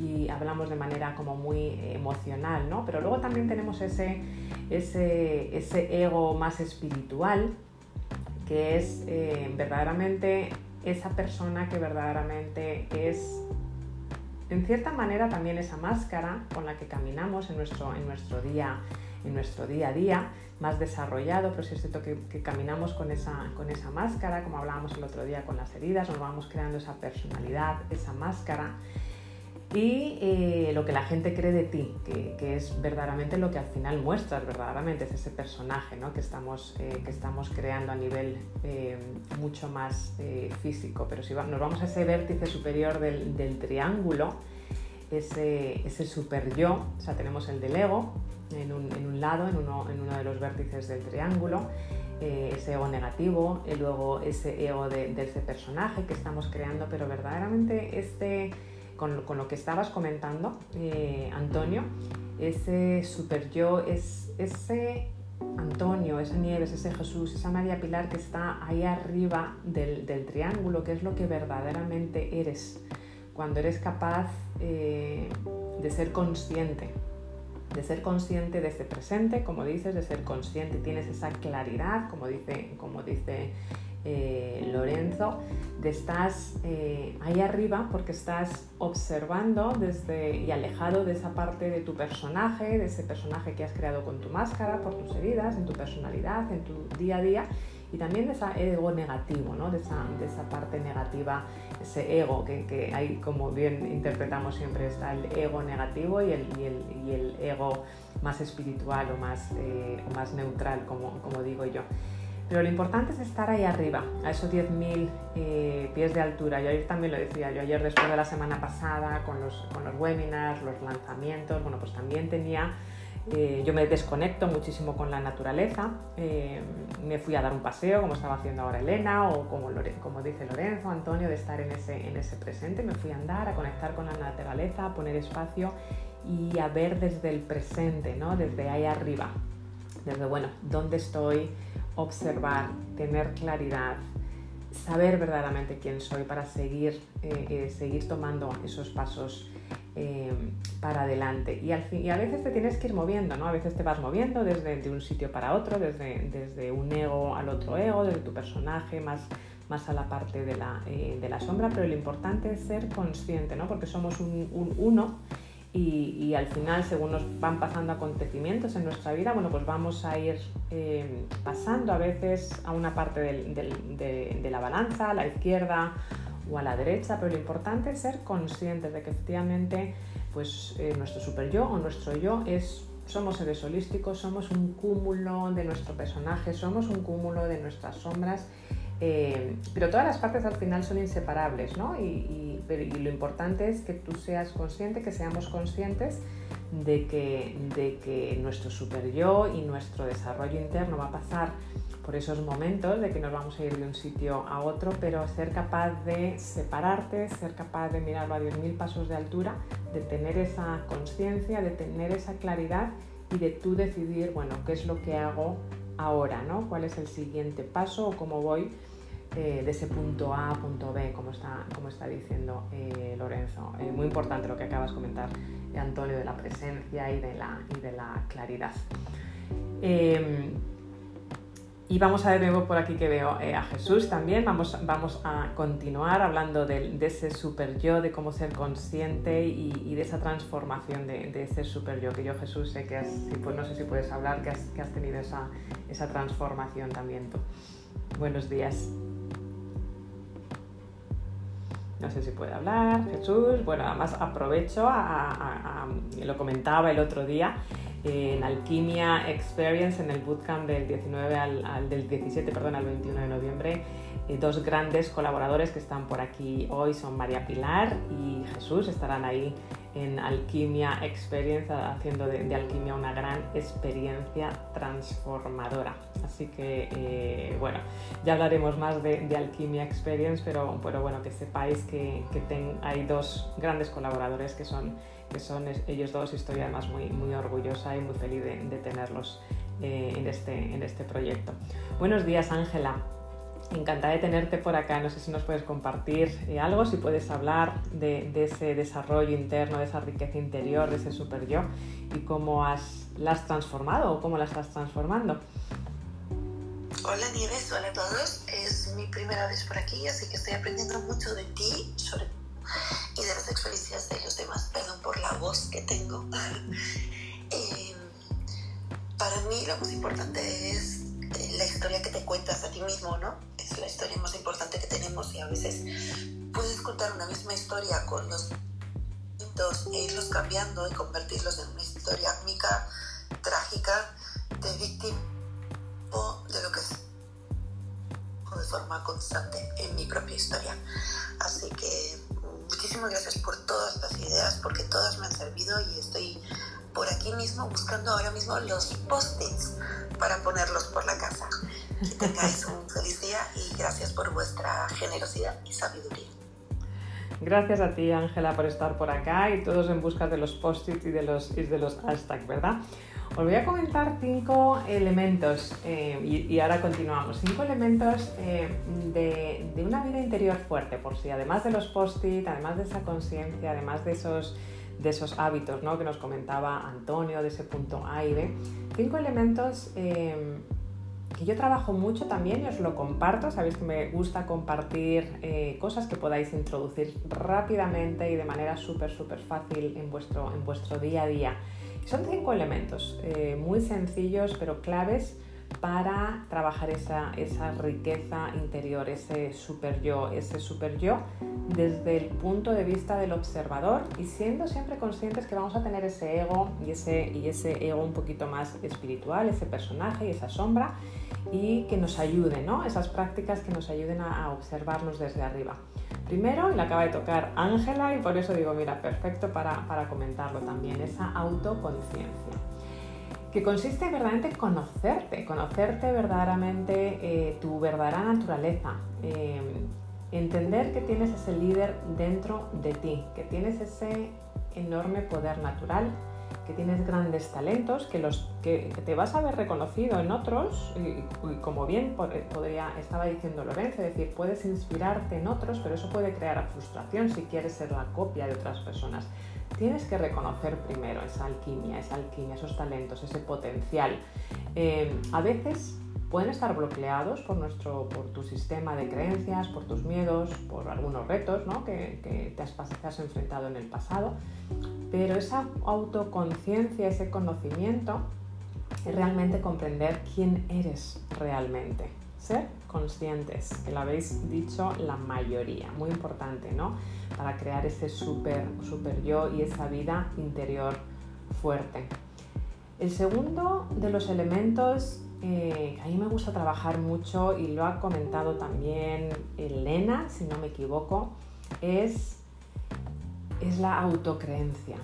y hablamos de manera como muy emocional, ¿no? Pero luego también tenemos ese, ese, ese ego más espiritual, que es eh, verdaderamente esa persona que verdaderamente es en cierta manera también esa máscara con la que caminamos en nuestro, en nuestro, día, en nuestro día a día, más desarrollado, pero si es cierto que, caminamos con esa, con esa máscara, como hablábamos el otro día con las heridas, nos vamos creando esa personalidad, esa máscara. y eh, lo que la gente cree de ti, que, es verdaderamente lo que al final muestras, verdaderamente es ese personaje ¿no? que, estamos, eh, que estamos creando a nivel eh, mucho más físico. Pero si nos vamos a ese vértice superior del, del triángulo, ese, ese, super yo, o sea, tenemos el del ego en un, en un lado, en uno, en uno, de los vértices del triángulo, ese ego negativo, y luego ese ego de, ese personaje que estamos creando, pero verdaderamente este con, lo que estabas comentando, eh, Antonio, ese super yo, es ese Antonio, esa Nieves, ese Jesús, esa María Pilar que está ahí arriba del, triángulo, que es lo que verdaderamente eres, cuando eres capaz eh, de ser consciente, de ser consciente de ese presente, como dices, de ser consciente, tienes esa claridad, como dice, como dice eh, Lorenzo, de estás eh, ahí arriba porque estás observando desde y alejado de esa parte de tu personaje, de ese personaje que has creado con tu máscara, por tus heridas, en tu personalidad, en tu día a día y también de ese ego negativo, ¿no? de, esa, de esa parte negativa, ese ego que, que hay, como bien interpretamos siempre, está el ego negativo y el, y el, y el ego más espiritual o más, eh, más neutral, como, como digo yo. Pero lo importante es estar ahí arriba, a esos 10.000 eh, pies de altura. Yo ayer también lo decía, yo ayer después de la semana pasada con los, con los webinars, los lanzamientos, bueno, pues también tenía, eh, yo me desconecto muchísimo con la naturaleza, eh, me fui a dar un paseo como estaba haciendo ahora Elena o como, como dice Lorenzo, Antonio, de estar en ese, en ese presente, me fui a andar, a conectar con la naturaleza, a poner espacio y a ver desde el presente, ¿no? desde ahí arriba, desde, bueno, ¿dónde estoy? observar, tener claridad, saber verdaderamente quién soy para seguir, eh, seguir tomando esos pasos eh, para adelante. Y, al fin, y a veces te tienes que ir moviendo, ¿no? A veces te vas moviendo desde de un sitio para otro, desde, desde un ego al otro ego, desde tu personaje más, más a la parte de la, de la sombra, pero lo importante es ser consciente, ¿no? Porque somos un, un uno y, al final, según nos van pasando acontecimientos en nuestra vida, bueno, pues vamos a ir eh, pasando a veces a una parte de, la balanza, a la izquierda o a la derecha, pero lo importante es ser conscientes de que efectivamente pues, eh, nuestro super yo o nuestro yo es somos seres holísticos, somos un cúmulo de nuestro personaje, somos un cúmulo de nuestras sombras eh, pero todas las partes al final son inseparables, ¿no? Y, lo importante es que tú seas consciente, que seamos conscientes de que, de que nuestro super yo y nuestro desarrollo interno va a pasar por esos momentos de que nos vamos a ir de un sitio a otro, pero ser capaz de separarte, ser capaz de mirarlo a 10.000 pasos de altura, de tener esa conciencia, de tener esa claridad y de tú decidir, bueno, qué es lo que hago ahora, ¿no? ¿Cuál es el siguiente paso o cómo voy eh, de ese punto A a punto B, como está, como está diciendo eh, Lorenzo. Eh, muy importante lo que acabas de comentar, Antonio, de la presencia y de la, y de la claridad. Y vamos a ver nuevo por aquí que veo a Jesús también. Vamos, vamos a continuar hablando de, ese super yo, de cómo ser consciente y, de esa transformación de, ese super yo. Que yo, Jesús, sé que has, pues no sé si puedes hablar, que has, que has tenido esa, esa transformación también tú. Buenos días. No sé si puede hablar, Jesús. Bueno, además aprovecho, a, lo comentaba el otro día, en Alquimia Experience, en el bootcamp del 19 al, del 17, perdón, al 21 de noviembre, eh, dos grandes colaboradores que están por aquí hoy son María Pilar y Jesús, estarán ahí en Alquimia Experience, haciendo de, alquimia una gran experiencia transformadora. Así que, eh, bueno, ya hablaremos más de, Alquimia Experience, pero, pero, bueno, que sepáis que, hay dos grandes colaboradores que son, que son ellos dos. Estoy además muy, muy orgullosa y muy feliz de, tenerlos eh, en, este, en este proyecto. Buenos días, Ángela. Encantada de tenerte por acá. No sé si nos puedes compartir eh, algo, si puedes hablar de, ese desarrollo interno, de esa riqueza interior, de ese super yo y cómo has, la has transformado o cómo la estás transformando. Hola Nieves, hola a todos. Es mi primera vez por aquí, así que estoy aprendiendo mucho de ti sobre, y de las experiencias de los demás. Perdón por la voz que tengo. Eh, para mí lo más importante es la historia que te cuentas a ti mismo, ¿no? Es la historia más importante que tenemos y a veces puedes contar una misma historia con los momentos e irlos cambiando y convertirlos en una historia mica, trágica, de víctima o de lo que es de forma constante en mi propia historia. Así que muchísimas gracias por todas las ideas porque todas me han servido y estoy por aquí mismo buscando ahora mismo los post-its para ponerlos por la casa. Que tengáis un feliz día y gracias por vuestra generosidad y sabiduría. Gracias a ti, Ángela, por estar por acá y todos en busca de los post-its y de los, de los hashtags, ¿verdad? Os voy a comentar cinco elementos eh, y, ahora continuamos. Cinco elementos eh, de, de, una vida interior fuerte, por si además de los post-it, además de esa conciencia, además de esos de esos hábitos ¿no? que nos comentaba Antonio, de ese punto A y B. Cinco elementos eh, que yo trabajo mucho también y os lo comparto. Sabéis que me gusta compartir eh, cosas que podáis introducir rápidamente y de manera súper, súper fácil en vuestro, en vuestro día a día. Son cinco elementos eh, muy sencillos pero claves para trabajar esa, esa riqueza interior, ese super yo, ese super yo desde el punto de vista del observador y siendo siempre conscientes que vamos a tener ese ego y ese, y ese ego un poquito más espiritual, ese personaje y esa sombra y que nos ayuden, ¿no? Esas prácticas que nos ayuden a, observarnos desde arriba. Primero, le acaba de tocar Ángela y por eso digo, mira, perfecto para, para comentarlo también, esa autoconciencia que consiste verdaderamente en conocerte, conocerte verdaderamente eh, tu verdadera naturaleza, em, entender que tienes ese líder dentro de ti, que tienes ese enorme poder natural, que tienes grandes talentos, que, los, que, te vas a ver reconocido en otros, y, como bien podría, estaba diciendo Lorenzo, es decir, puedes inspirarte en otros, pero eso puede crear frustración si quieres ser la copia de otras personas tienes que reconocer primero esa alquimia, esa alquimia, esos talentos, ese potencial. Eh, a veces pueden estar bloqueados por, nuestro, por tu sistema de creencias, por tus miedos, por algunos retos que, te, has, te, has, enfrentado en el pasado, pero esa autoconciencia, ese conocimiento es realmente comprender quién eres realmente. Ser conscientes, que lo habéis dicho la mayoría, muy importante, ¿no? Para crear ese super, super yo y esa vida interior fuerte. El segundo de los elementos eh, que a mí me gusta trabajar mucho y lo ha comentado también Elena, si no me equivoco, es, es la autocreencia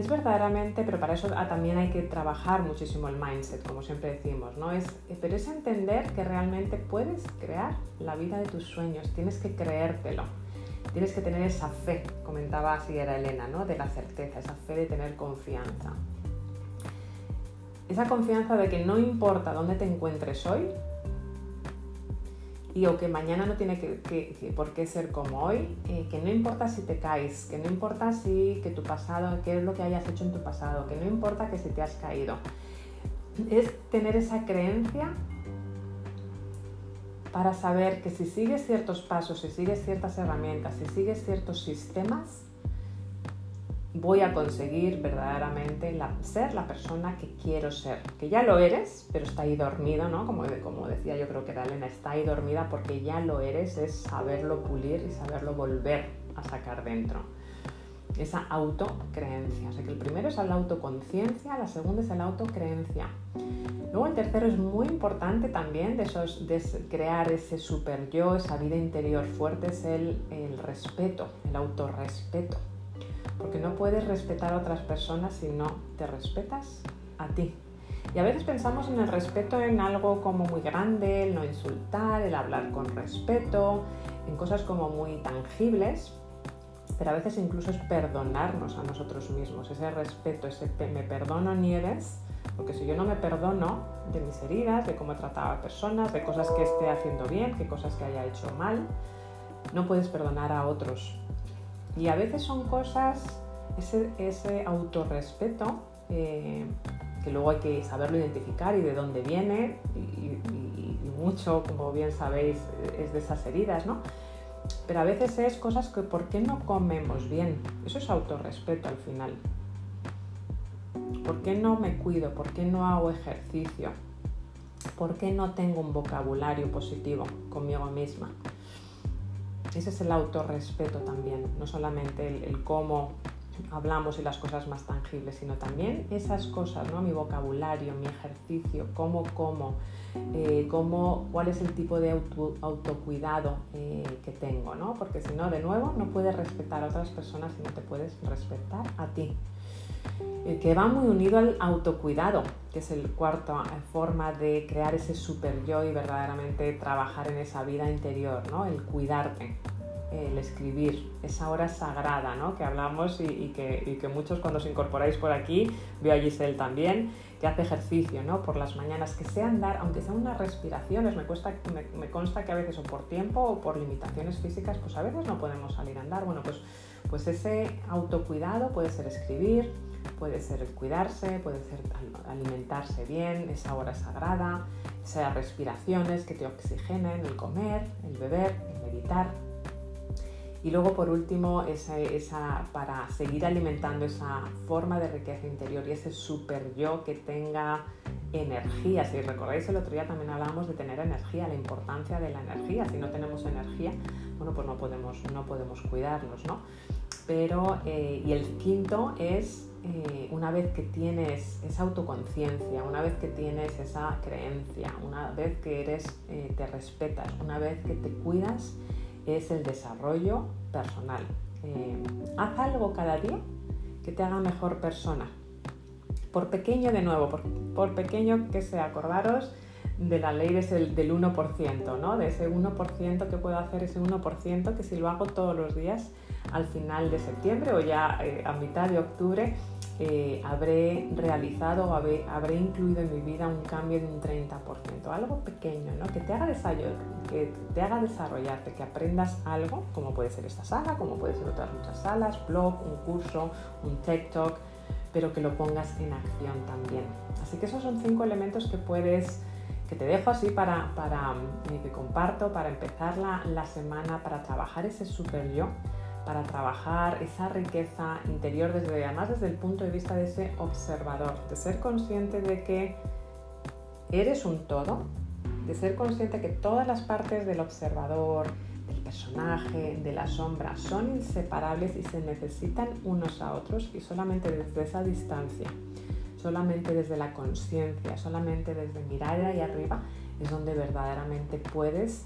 es verdaderamente, pero para eso ah, también hay que trabajar muchísimo el mindset, como siempre decimos, ¿no? Es, pero es entender que realmente puedes crear la vida de tus sueños, tienes que creértelo, tienes que tener esa fe, comentaba así era Elena, ¿no? De la certeza, esa fe de tener confianza. Esa confianza de que no importa dónde te encuentres hoy, y o que mañana no tiene que, por qué ser como hoy, eh, que no importa si te caes, que no importa si que tu pasado, qué es lo que hayas hecho en tu pasado, que no importa que si te has caído. Es tener esa creencia para saber que si sigues ciertos pasos, si sigues ciertas herramientas, si sigues ciertos sistemas, voy a conseguir verdaderamente ser la persona que quiero ser. Que ya lo eres, pero está ahí dormido, ¿no? Como, como decía yo creo que era Elena, está ahí dormida porque ya lo eres, es saberlo pulir y saberlo volver a sacar dentro. Esa autocreencia. O sea que el primero es la autoconciencia, la segunda es la autocreencia. Luego el tercero es muy importante también de, esos, de crear ese super yo, esa vida interior fuerte, es el, el respeto, el autorrespeto porque no puedes respetar a otras personas si no te respetas a ti. Y a veces pensamos en el respeto en algo como muy grande, el no insultar, el hablar con respeto, en cosas como muy tangibles, pero a veces incluso es perdonarnos a nosotros mismos, ese respeto, ese me perdono Nieves, porque si yo no me perdono de mis heridas, de cómo he tratado a personas, de cosas que esté haciendo bien, de cosas que haya hecho mal, no puedes perdonar a otros y a veces son cosas, ese, ese autorrespeto, eh, que luego hay que saberlo identificar y de dónde viene, y, mucho, como bien sabéis, es de esas heridas, ¿no? Pero a veces es cosas que, ¿por qué no comemos bien? Eso es autorrespeto al final. ¿Por qué no me cuido? ¿Por qué no hago ejercicio? ¿Por qué no tengo un vocabulario positivo conmigo misma? Ese es el autorrespeto también, no solamente el, cómo hablamos y las cosas más tangibles, sino también esas cosas, ¿no? mi vocabulario, mi ejercicio, cómo como, eh, cómo, cuál es el tipo de autocuidado eh, que tengo, ¿no? porque si no, de nuevo, no puedes respetar a otras personas y no te puedes respetar a ti. Eh, que va muy unido al autocuidado, que es el cuarto forma de crear ese super yo y verdaderamente trabajar en esa vida interior, ¿no? el cuidarte el escribir, esa hora sagrada ¿no? que hablamos y, que, muchos cuando os incorporáis por aquí, veo a Giselle también, que hace ejercicio ¿no? por las mañanas, que sea andar, aunque sean unas respiraciones, me, cuesta, me, consta que a veces o por tiempo o por limitaciones físicas, pues a veces no podemos salir a andar. Bueno, pues, pues ese autocuidado puede ser escribir, puede ser cuidarse, puede ser alimentarse bien, esa hora sagrada, esas respiraciones que te oxigenen, el comer, el beber, el meditar, y luego, por último, esa, para seguir alimentando esa forma de riqueza interior y ese super yo que tenga energía. Si recordáis el otro día también hablábamos de tener energía, la importancia de la energía. Si no tenemos energía, bueno, pues no podemos, no podemos cuidarnos, ¿no? Pero, eh, y el quinto es eh, una vez que tienes esa autoconciencia, una vez que tienes esa creencia, una vez que eres, eh, te respetas, una vez que te cuidas, es el desarrollo personal. Eh, haz algo cada día que te haga mejor persona. Por pequeño de nuevo, por, pequeño que sea, acordaros de la ley del, del 1%, ¿no? De ese 1% que puedo hacer, ese 1% que si lo hago todos los días al final de septiembre o ya a mitad de octubre, eh, habré realizado o habré, incluido en mi vida un cambio de un 30%, algo pequeño, ¿no? que, te haga que te haga desarrollarte, que aprendas algo, como puede ser esta sala, como puede ser otras muchas salas, blog, un curso, un TikTok, pero que lo pongas en acción también. Así que esos son cinco elementos que puedes que te dejo así para, para eh, que comparto para empezar la, la semana, para trabajar ese super yo para trabajar esa riqueza interior desde además desde el punto de vista de ese observador, de ser consciente de que eres un todo, de ser consciente que todas las partes del observador, del personaje, de la sombra son inseparables y se necesitan unos a otros y solamente desde esa distancia, solamente desde la conciencia, solamente desde mirar ahí arriba es donde verdaderamente puedes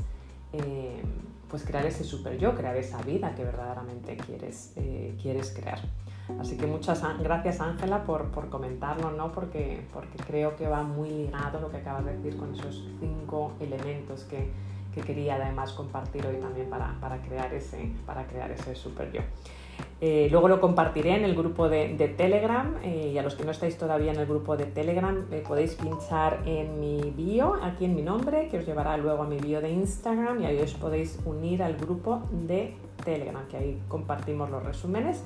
eh, pues crear ese super yo, crear esa vida que verdaderamente quieres, eh, quieres crear. Así que muchas gracias Ángela por, por, comentarlo, ¿no? porque, porque creo que va muy ligado lo que acabas de decir con esos cinco elementos que, que quería además compartir hoy también para, para, crear, ese, para crear ese super yo. Eh, luego lo compartiré en el grupo de, Telegram eh, y a los que no estáis todavía en el grupo de Telegram eh, podéis pinchar en mi bio, aquí en mi nombre, que os llevará luego a mi bio de Instagram y ahí os podéis unir al grupo de Telegram, que ahí compartimos los resúmenes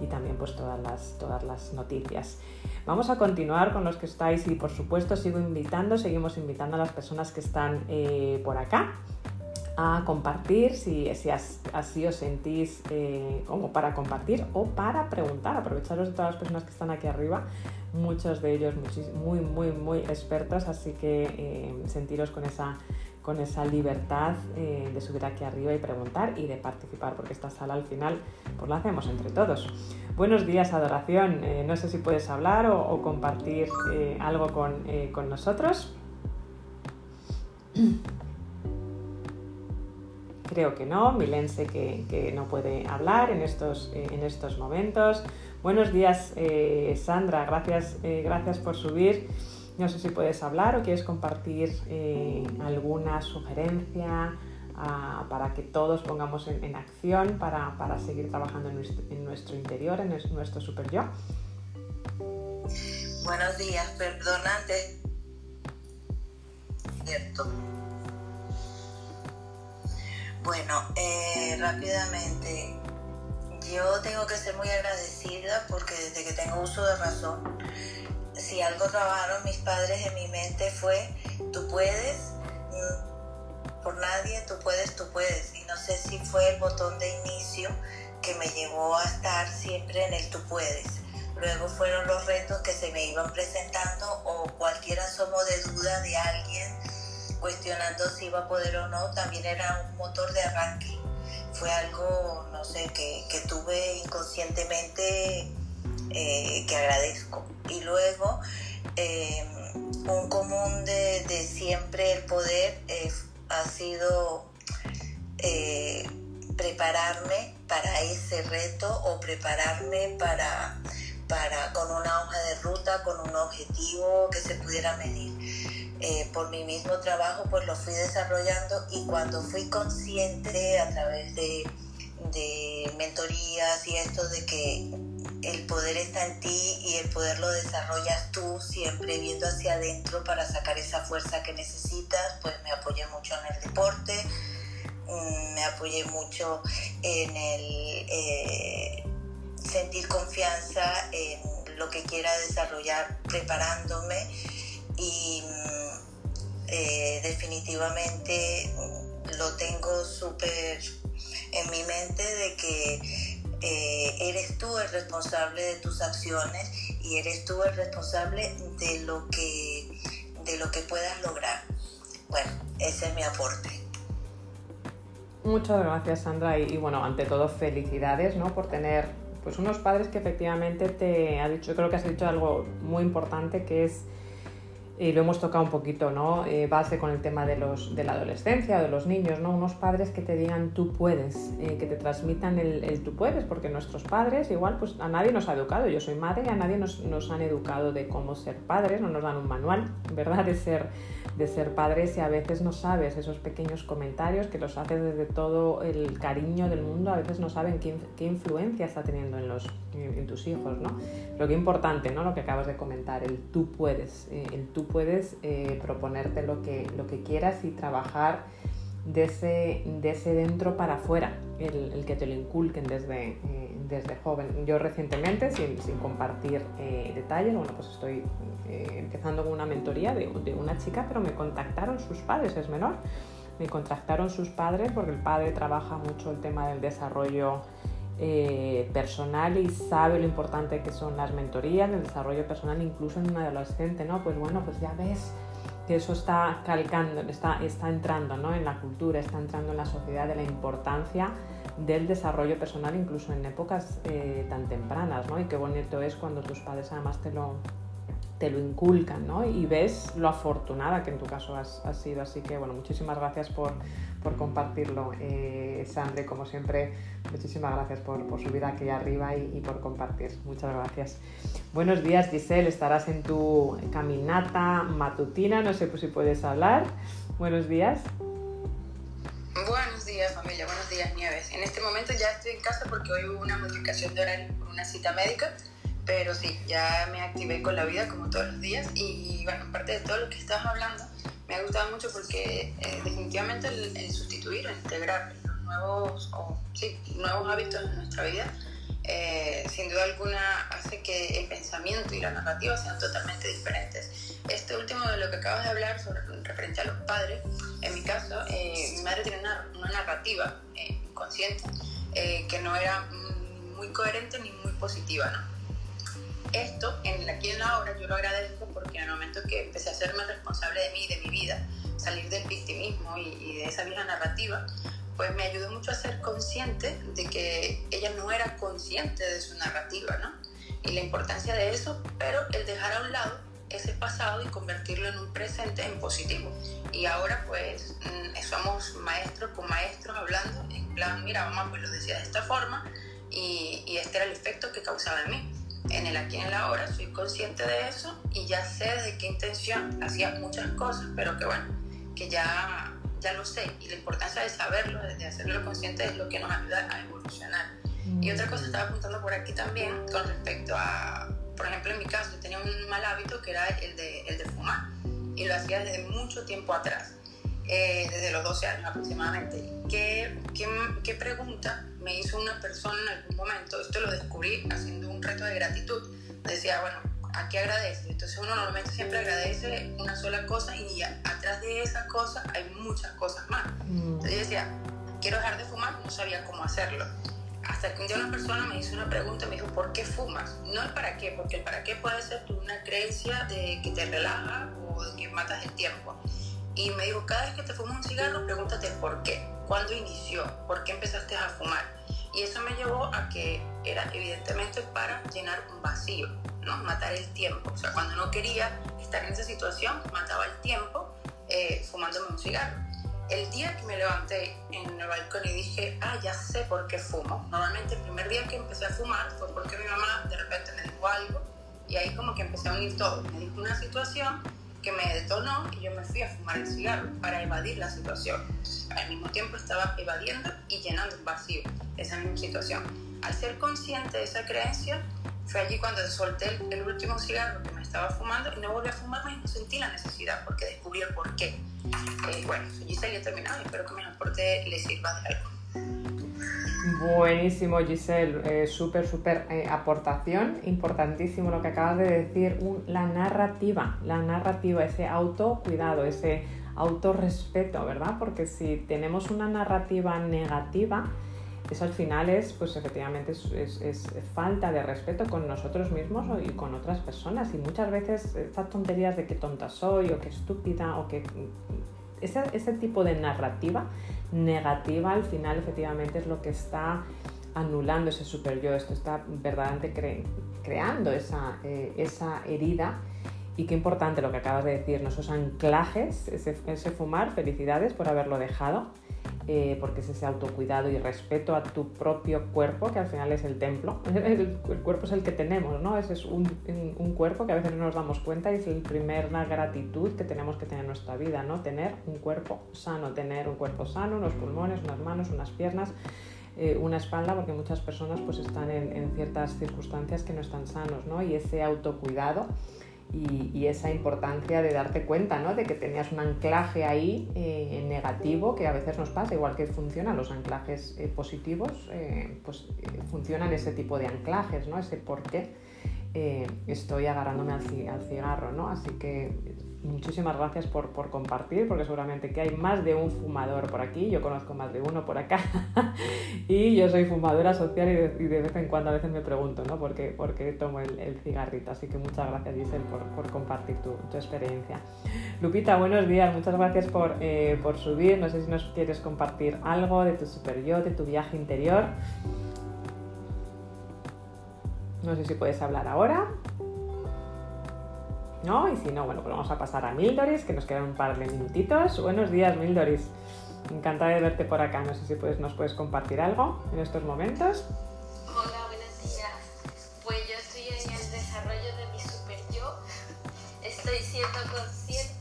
y también pues todas las, todas las noticias. Vamos a continuar con los que estáis y por supuesto sigo invitando, seguimos invitando a las personas que están por acá a compartir si, así os sentís eh, como para compartir o para preguntar. Aprovecharos de todas las personas que están aquí arriba, muchos de ellos muy, muy, muy expertos, así que eh, sentiros con esa, con esa libertad eh, de subir aquí arriba y preguntar y de participar, porque esta sala al final pues la hacemos entre todos. Buenos días, adoración. no sé si puedes hablar o, compartir algo con, con nosotros. Creo que no, Milense que, que no puede hablar en estos, eh, en estos momentos. Buenos días, eh, Sandra, gracias, eh, gracias por subir. No sé si puedes hablar o quieres compartir alguna sugerencia ah, para que todos pongamos en, acción para, para, seguir trabajando en nuestro, interior, en nuestro super yo. Buenos días, perdonante. Cierto. Bueno, eh, rápidamente, yo tengo que ser muy agradecida porque desde que tengo uso de razón, si algo trabajaron mis padres en mi mente fue, tú puedes, mm, por nadie, tú puedes, tú puedes. Y no sé si fue el botón de inicio que me llevó a estar siempre en el tú puedes. Luego fueron los retos que se me iban presentando o cualquier asomo de duda de alguien cuestionando si iba a poder o no, también era un motor de arranque. fue algo, no sé, que, que tuve inconscientemente eh, que agradezco. Y luego, eh, un común de, de, siempre el poder ha sido prepararme para ese reto o prepararme para, para con una hoja de ruta, con un objetivo que se pudiera medir. Eh, por mi mismo trabajo pues lo fui desarrollando y cuando fui consciente a través de, de mentorías y esto de que el poder está en ti y el poder lo desarrollas tú siempre viendo hacia adentro para sacar esa fuerza que necesitas, pues me apoyé mucho en el deporte, mm, me apoyé mucho en el eh, sentir confianza en lo que quiera desarrollar preparándome y eh, definitivamente lo tengo súper en mi mente de que eh, eres tú el responsable de tus acciones y eres tú el responsable de lo que, de lo que puedas lograr. Bueno, ese es mi aporte. Muchas gracias Sandra y, bueno, ante todo felicidades ¿no? por tener pues unos padres que efectivamente te ha dicho, creo que has dicho algo muy importante que es y lo hemos tocado un poquito, ¿no? Eh, base con el tema de, los, de la adolescencia, de los niños, ¿no? Unos padres que te digan tú puedes, eh, que te transmitan el, tú puedes, porque nuestros padres igual pues a nadie nos ha educado, yo soy madre y a nadie nos, nos han educado de cómo ser padres, no nos dan un manual, ¿verdad? De ser, de ser padres y a veces no sabes esos pequeños comentarios que los haces desde todo el cariño del mundo, a veces no saben qué, qué influencia está teniendo en, los, en, tus hijos, ¿no? Pero qué importante, ¿no? Lo que acabas de comentar, el tú puedes, eh, el tú puedes eh, proponerte lo que, lo que quieras y trabajar de ese, de ese dentro para afuera, el, el que te lo inculquen desde, eh, desde joven. Yo recientemente, sin, sin compartir eh, detalles, bueno, pues estoy empezando con una mentoría de, de, una chica, pero me contactaron sus padres, es menor, me contactaron sus padres porque el padre trabaja mucho el tema del desarrollo eh, personal y sabe lo importante que son las mentorías, el desarrollo personal, incluso en un adolescente, ¿no? Pues bueno, pues ya ves que eso está calcando, está, entrando ¿no? en la cultura, está entrando en la sociedad de la importancia del desarrollo personal incluso en épocas eh, tan tempranas, ¿no? Y qué bonito es cuando tus padres además te lo, te lo inculcan, ¿no? Y ves lo afortunada que en tu caso has sido. Así que, bueno, muchísimas gracias por, por compartirlo, eh, Sandre. Como siempre, muchísimas gracias por, por subir aquí arriba y, y, por compartir. Muchas gracias. Buenos días, Giselle. Estarás en tu caminata matutina. No sé si puedes hablar. Buenos días. Buenos días familia, buenos días Nieves. En este momento ya estoy en casa porque hoy hubo una modificación de horario por una cita médica, pero sí, ya me activé con la vida como todos los días y bueno, aparte de todo lo que estás hablando, me ha gustado mucho porque eh, definitivamente el, sustituir o integrar los nuevos, o, sí, nuevos hábitos en nuestra vida, eh, sin duda alguna hace que el pensamiento y la narrativa sean totalmente diferentes. Este último de lo que acabas de hablar sobre referente a los padres, en mi caso, eh, mi madre tiene una, narrativa consciente que no era muy coherente ni muy positiva, ¿no? Esto, en aquí en la obra, yo lo agradezco porque en el momento que empecé a hacerme responsable de mí, de mi vida, salir del victimismo y, y de esa vieja narrativa, pues me ayudó mucho a ser consciente de que ella no era consciente de su narrativa, ¿no? Y la importancia de eso, pero el dejar a un lado ese pasado y convertirlo en un presente en positivo. Y ahora pues somos maestros con maestros hablando en plan, mira, mamá pues lo decía de esta forma y, y este era el efecto que causaba en mí. En el aquí en el ahora soy consciente de eso y ya sé desde qué intención hacía muchas cosas, pero que bueno, que ya ya lo sé y la importancia de saberlo, de hacerlo consciente es lo que nos ayuda a evolucionar. Y otra cosa estaba apuntando por aquí también con respecto a, por ejemplo, en mi caso, yo tenía un mal hábito que era el de, el de fumar y lo hacía desde mucho tiempo atrás, eh, desde los 12 años aproximadamente. ¿Qué, qué, qué pregunta me hizo una persona en algún momento? Esto lo descubrí haciendo un reto de gratitud. Decía, bueno, ¿a qué agradece? Entonces uno normalmente siempre agradece una sola cosa y ya, atrás de esa cosa hay muchas cosas más. Mm. Entonces yo decía, quiero dejar de fumar, no sabía cómo hacerlo. Hasta que un día una persona me hizo una pregunta, me dijo, ¿por qué fumas? No el para qué, porque el para qué puede ser una creencia de que te relaja o de que matas el tiempo. Y me dijo, cada vez que te fumas un cigarro, pregúntate por qué. ¿cuándo inició? ¿Por qué empezaste a fumar? Y eso me llevó a que era evidentemente para llenar un vacío, ¿no? Matar el tiempo. O sea, cuando no quería estar en esa situación, mataba el tiempo eh, fumándome un cigarro. El día que me levanté en el balcón y dije, ah, ya sé por qué fumo. Normalmente el primer día que empecé a fumar fue porque mi mamá de repente me dijo algo y ahí como que empecé a unir todo. Me dijo una situación que me detonó y yo me fui a fumar el cigarro para evadir la situación. Al mismo tiempo estaba evadiendo y llenando un vacío, esa misma situación. Al ser consciente de esa creencia, fue allí cuando solté el, último cigarro que me estaba fumando y no volví a fumarme y no sentí la necesidad porque descubrí el por qué. Eh, bueno, Giselle ya he terminado y espero que mi aporte le sirva de algo. Buenísimo, Giselle. Eh, súper, súper eh, aportación. Importantísimo lo que acabas de decir. la narrativa, la narrativa, ese autocuidado, ese autorrespeto, ¿verdad? Porque si tenemos una narrativa negativa, eso al final es, pues efectivamente, es, falta de respeto con nosotros mismos y con otras personas. Y muchas veces estas tonterías de qué tonta soy o qué estúpida o que... Ese, ese tipo de narrativa negativa al final efectivamente es lo que está anulando ese super yo, esto está verdaderamente creando esa, eh, esa herida. Y qué importante lo que acabas de decir, esos anclajes, ese, ese fumar, felicidades por haberlo dejado eh, porque es ese autocuidado y respeto a tu propio cuerpo, que al final es el templo. El, cuerpo es el que tenemos, ¿no? Ese es un, un, cuerpo que a veces no nos damos cuenta y es la primera gratitud que tenemos que tener en nuestra vida, ¿no? Tener un cuerpo sano, tener un cuerpo sano, unos pulmones, unas manos, unas piernas. Eh, una espalda porque muchas personas pues están en, en, ciertas circunstancias que no están sanos ¿no? y ese autocuidado y, esa importancia de darte cuenta ¿no? de que tenías un anclaje ahí eh, negativo que a veces nos pasa, igual que funcionan los anclajes eh, positivos, eh, pues funcionan ese tipo de anclajes, ¿no? ese por qué estoy agarrándome al, al cigarro. ¿no? Así que muchísimas gracias por, por, compartir, porque seguramente que hay más de un fumador por aquí, yo conozco más de uno por acá, y yo soy fumadora social y de, vez en cuando a veces me pregunto, ¿no? ¿Por qué, por qué tomo el, cigarrito? Así que muchas gracias, Giselle, por, por compartir tu, tu, experiencia. Lupita, buenos días, muchas gracias por, eh, por subir, no sé si nos quieres compartir algo de tu super yo, de tu viaje interior. No sé si puedes hablar ahora. ¿No? Y si no, bueno, pues vamos a pasar a Mildoris, que nos quedan un par de minutitos. Buenos días, Mildoris. Encantada de verte por acá. No sé si puedes, nos puedes compartir algo en estos momentos. Hola, buenos días. Pues yo estoy en el desarrollo de mi super yo. Estoy siendo consciente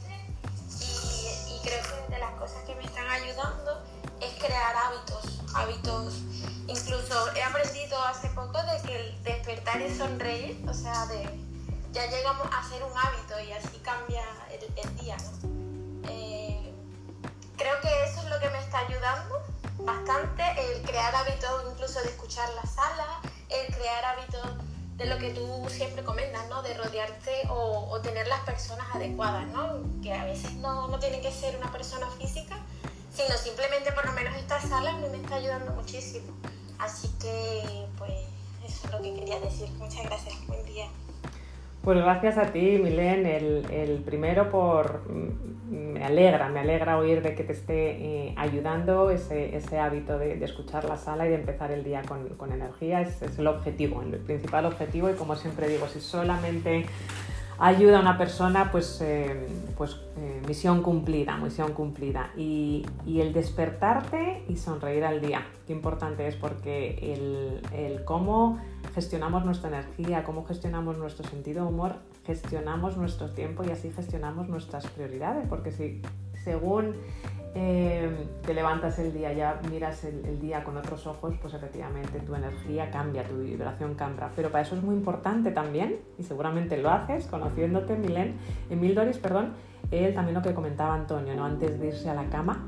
y, creo que de las cosas que me están ayudando es crear hábitos. Hábitos. Incluso he aprendido hace poco de que el despertar es sonreír, o sea, de ya llegamos a hacer un hábito y así cambia el, día. Eh, creo que eso es lo que me está ayudando bastante, el crear hábitos incluso de escuchar la sala, el crear hábitos de lo que tú siempre comentas, ¿no? De rodearte o, tener las personas adecuadas, ¿no? Que a veces no, no, tiene que ser una persona física, sino simplemente por lo menos esta sala a mí me está ayudando muchísimo. Así que, pues, eso es lo que quería decir. Muchas gracias. Buen día. Pues gracias a ti, Milen. El, primero por... Mm, me alegra, me alegra oír de que te esté eh, ayudando ese, hábito de, escuchar la sala y de empezar el día con, energía. Es, es, el objetivo, el principal objetivo y como siempre digo, si solamente ayuda a una persona, pues, eh, pues eh, misión cumplida, misión cumplida. Y, y, el despertarte y sonreír al día, qué importante es porque el, el, cómo gestionamos nuestra energía, cómo gestionamos nuestro sentido de humor, gestionamos nuestro tiempo y así gestionamos nuestras prioridades, porque si según eh, te levantas el día, ya miras el, día con otros ojos, pues efectivamente tu energía cambia, tu vibración cambia. Pero para eso es muy importante también, y seguramente lo haces, conociéndote, Milen, Emil Doris, perdón, él también lo que comentaba Antonio, ¿no? antes de irse a la cama,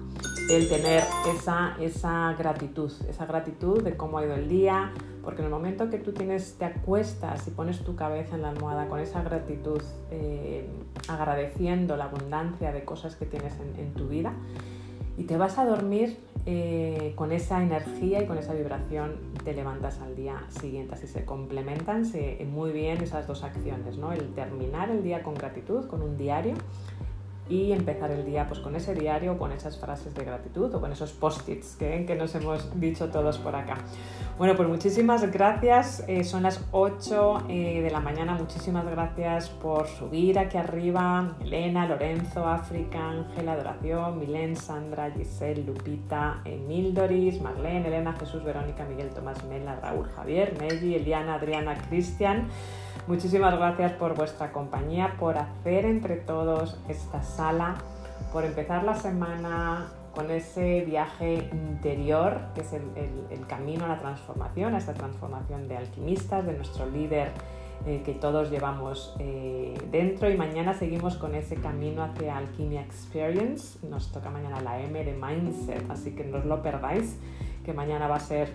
el tener esa, esa gratitud, esa gratitud de cómo ha ido el día, porque en el momento que tú tienes, te acuestas y pones tu cabeza en la almohada con esa gratitud, eh, agradeciendo la abundancia de cosas que tienes en tu vida, y te vas a dormir eh, con esa energía y con esa vibración te levantas al día siguiente. Así se complementan muy bien esas dos acciones, ¿no? El terminar el día con gratitud, con un diario, y empezar el día pues, con ese diario, con esas frases de gratitud o con esos post-its que, que, nos hemos dicho todos por acá. Bueno, pues muchísimas gracias. Eh, son las 8 eh, de la mañana. Muchísimas gracias por subir aquí arriba. Elena, Lorenzo, África, Ángela, Adoración, Milén, Sandra, Giselle, Lupita, Emil Doris, Marlene, Elena, Jesús, Verónica, Miguel, Tomás, Mela, Raúl, Javier, Nelly, Eliana, Adriana, Cristian. Muchísimas gracias por vuestra compañía, por hacer entre todos esta sala, por empezar la semana con ese viaje interior, que es el, camino a la transformación, a esta transformación de alquimistas, de nuestro líder eh, que todos llevamos eh, dentro. Y mañana seguimos con ese camino hacia Alquimia Experience. Nos toca mañana la M de Mindset, así que no os lo perdáis, que mañana va a ser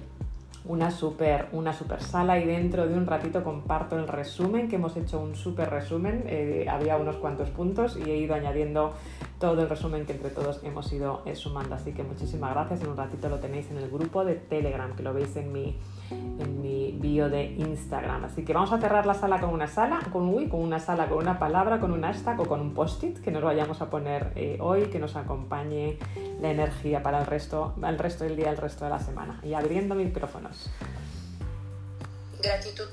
una super, una super sala y dentro de un ratito comparto el resumen, que hemos hecho un super resumen, eh, había unos cuantos puntos y he ido añadiendo todo el resumen que entre todos hemos ido eh, sumando. Así que muchísimas gracias, en un ratito lo tenéis en el grupo de Telegram, que lo veis en mi, en mi bio de Instagram. Así que vamos a cerrar la sala con una sala, con un con una sala, con una palabra, con un hashtag o con un post-it que nos vayamos a poner eh, hoy, que nos acompañe la energía para el resto, el resto del día, el resto de la semana. Y abriendo micrófonos. Gratitud.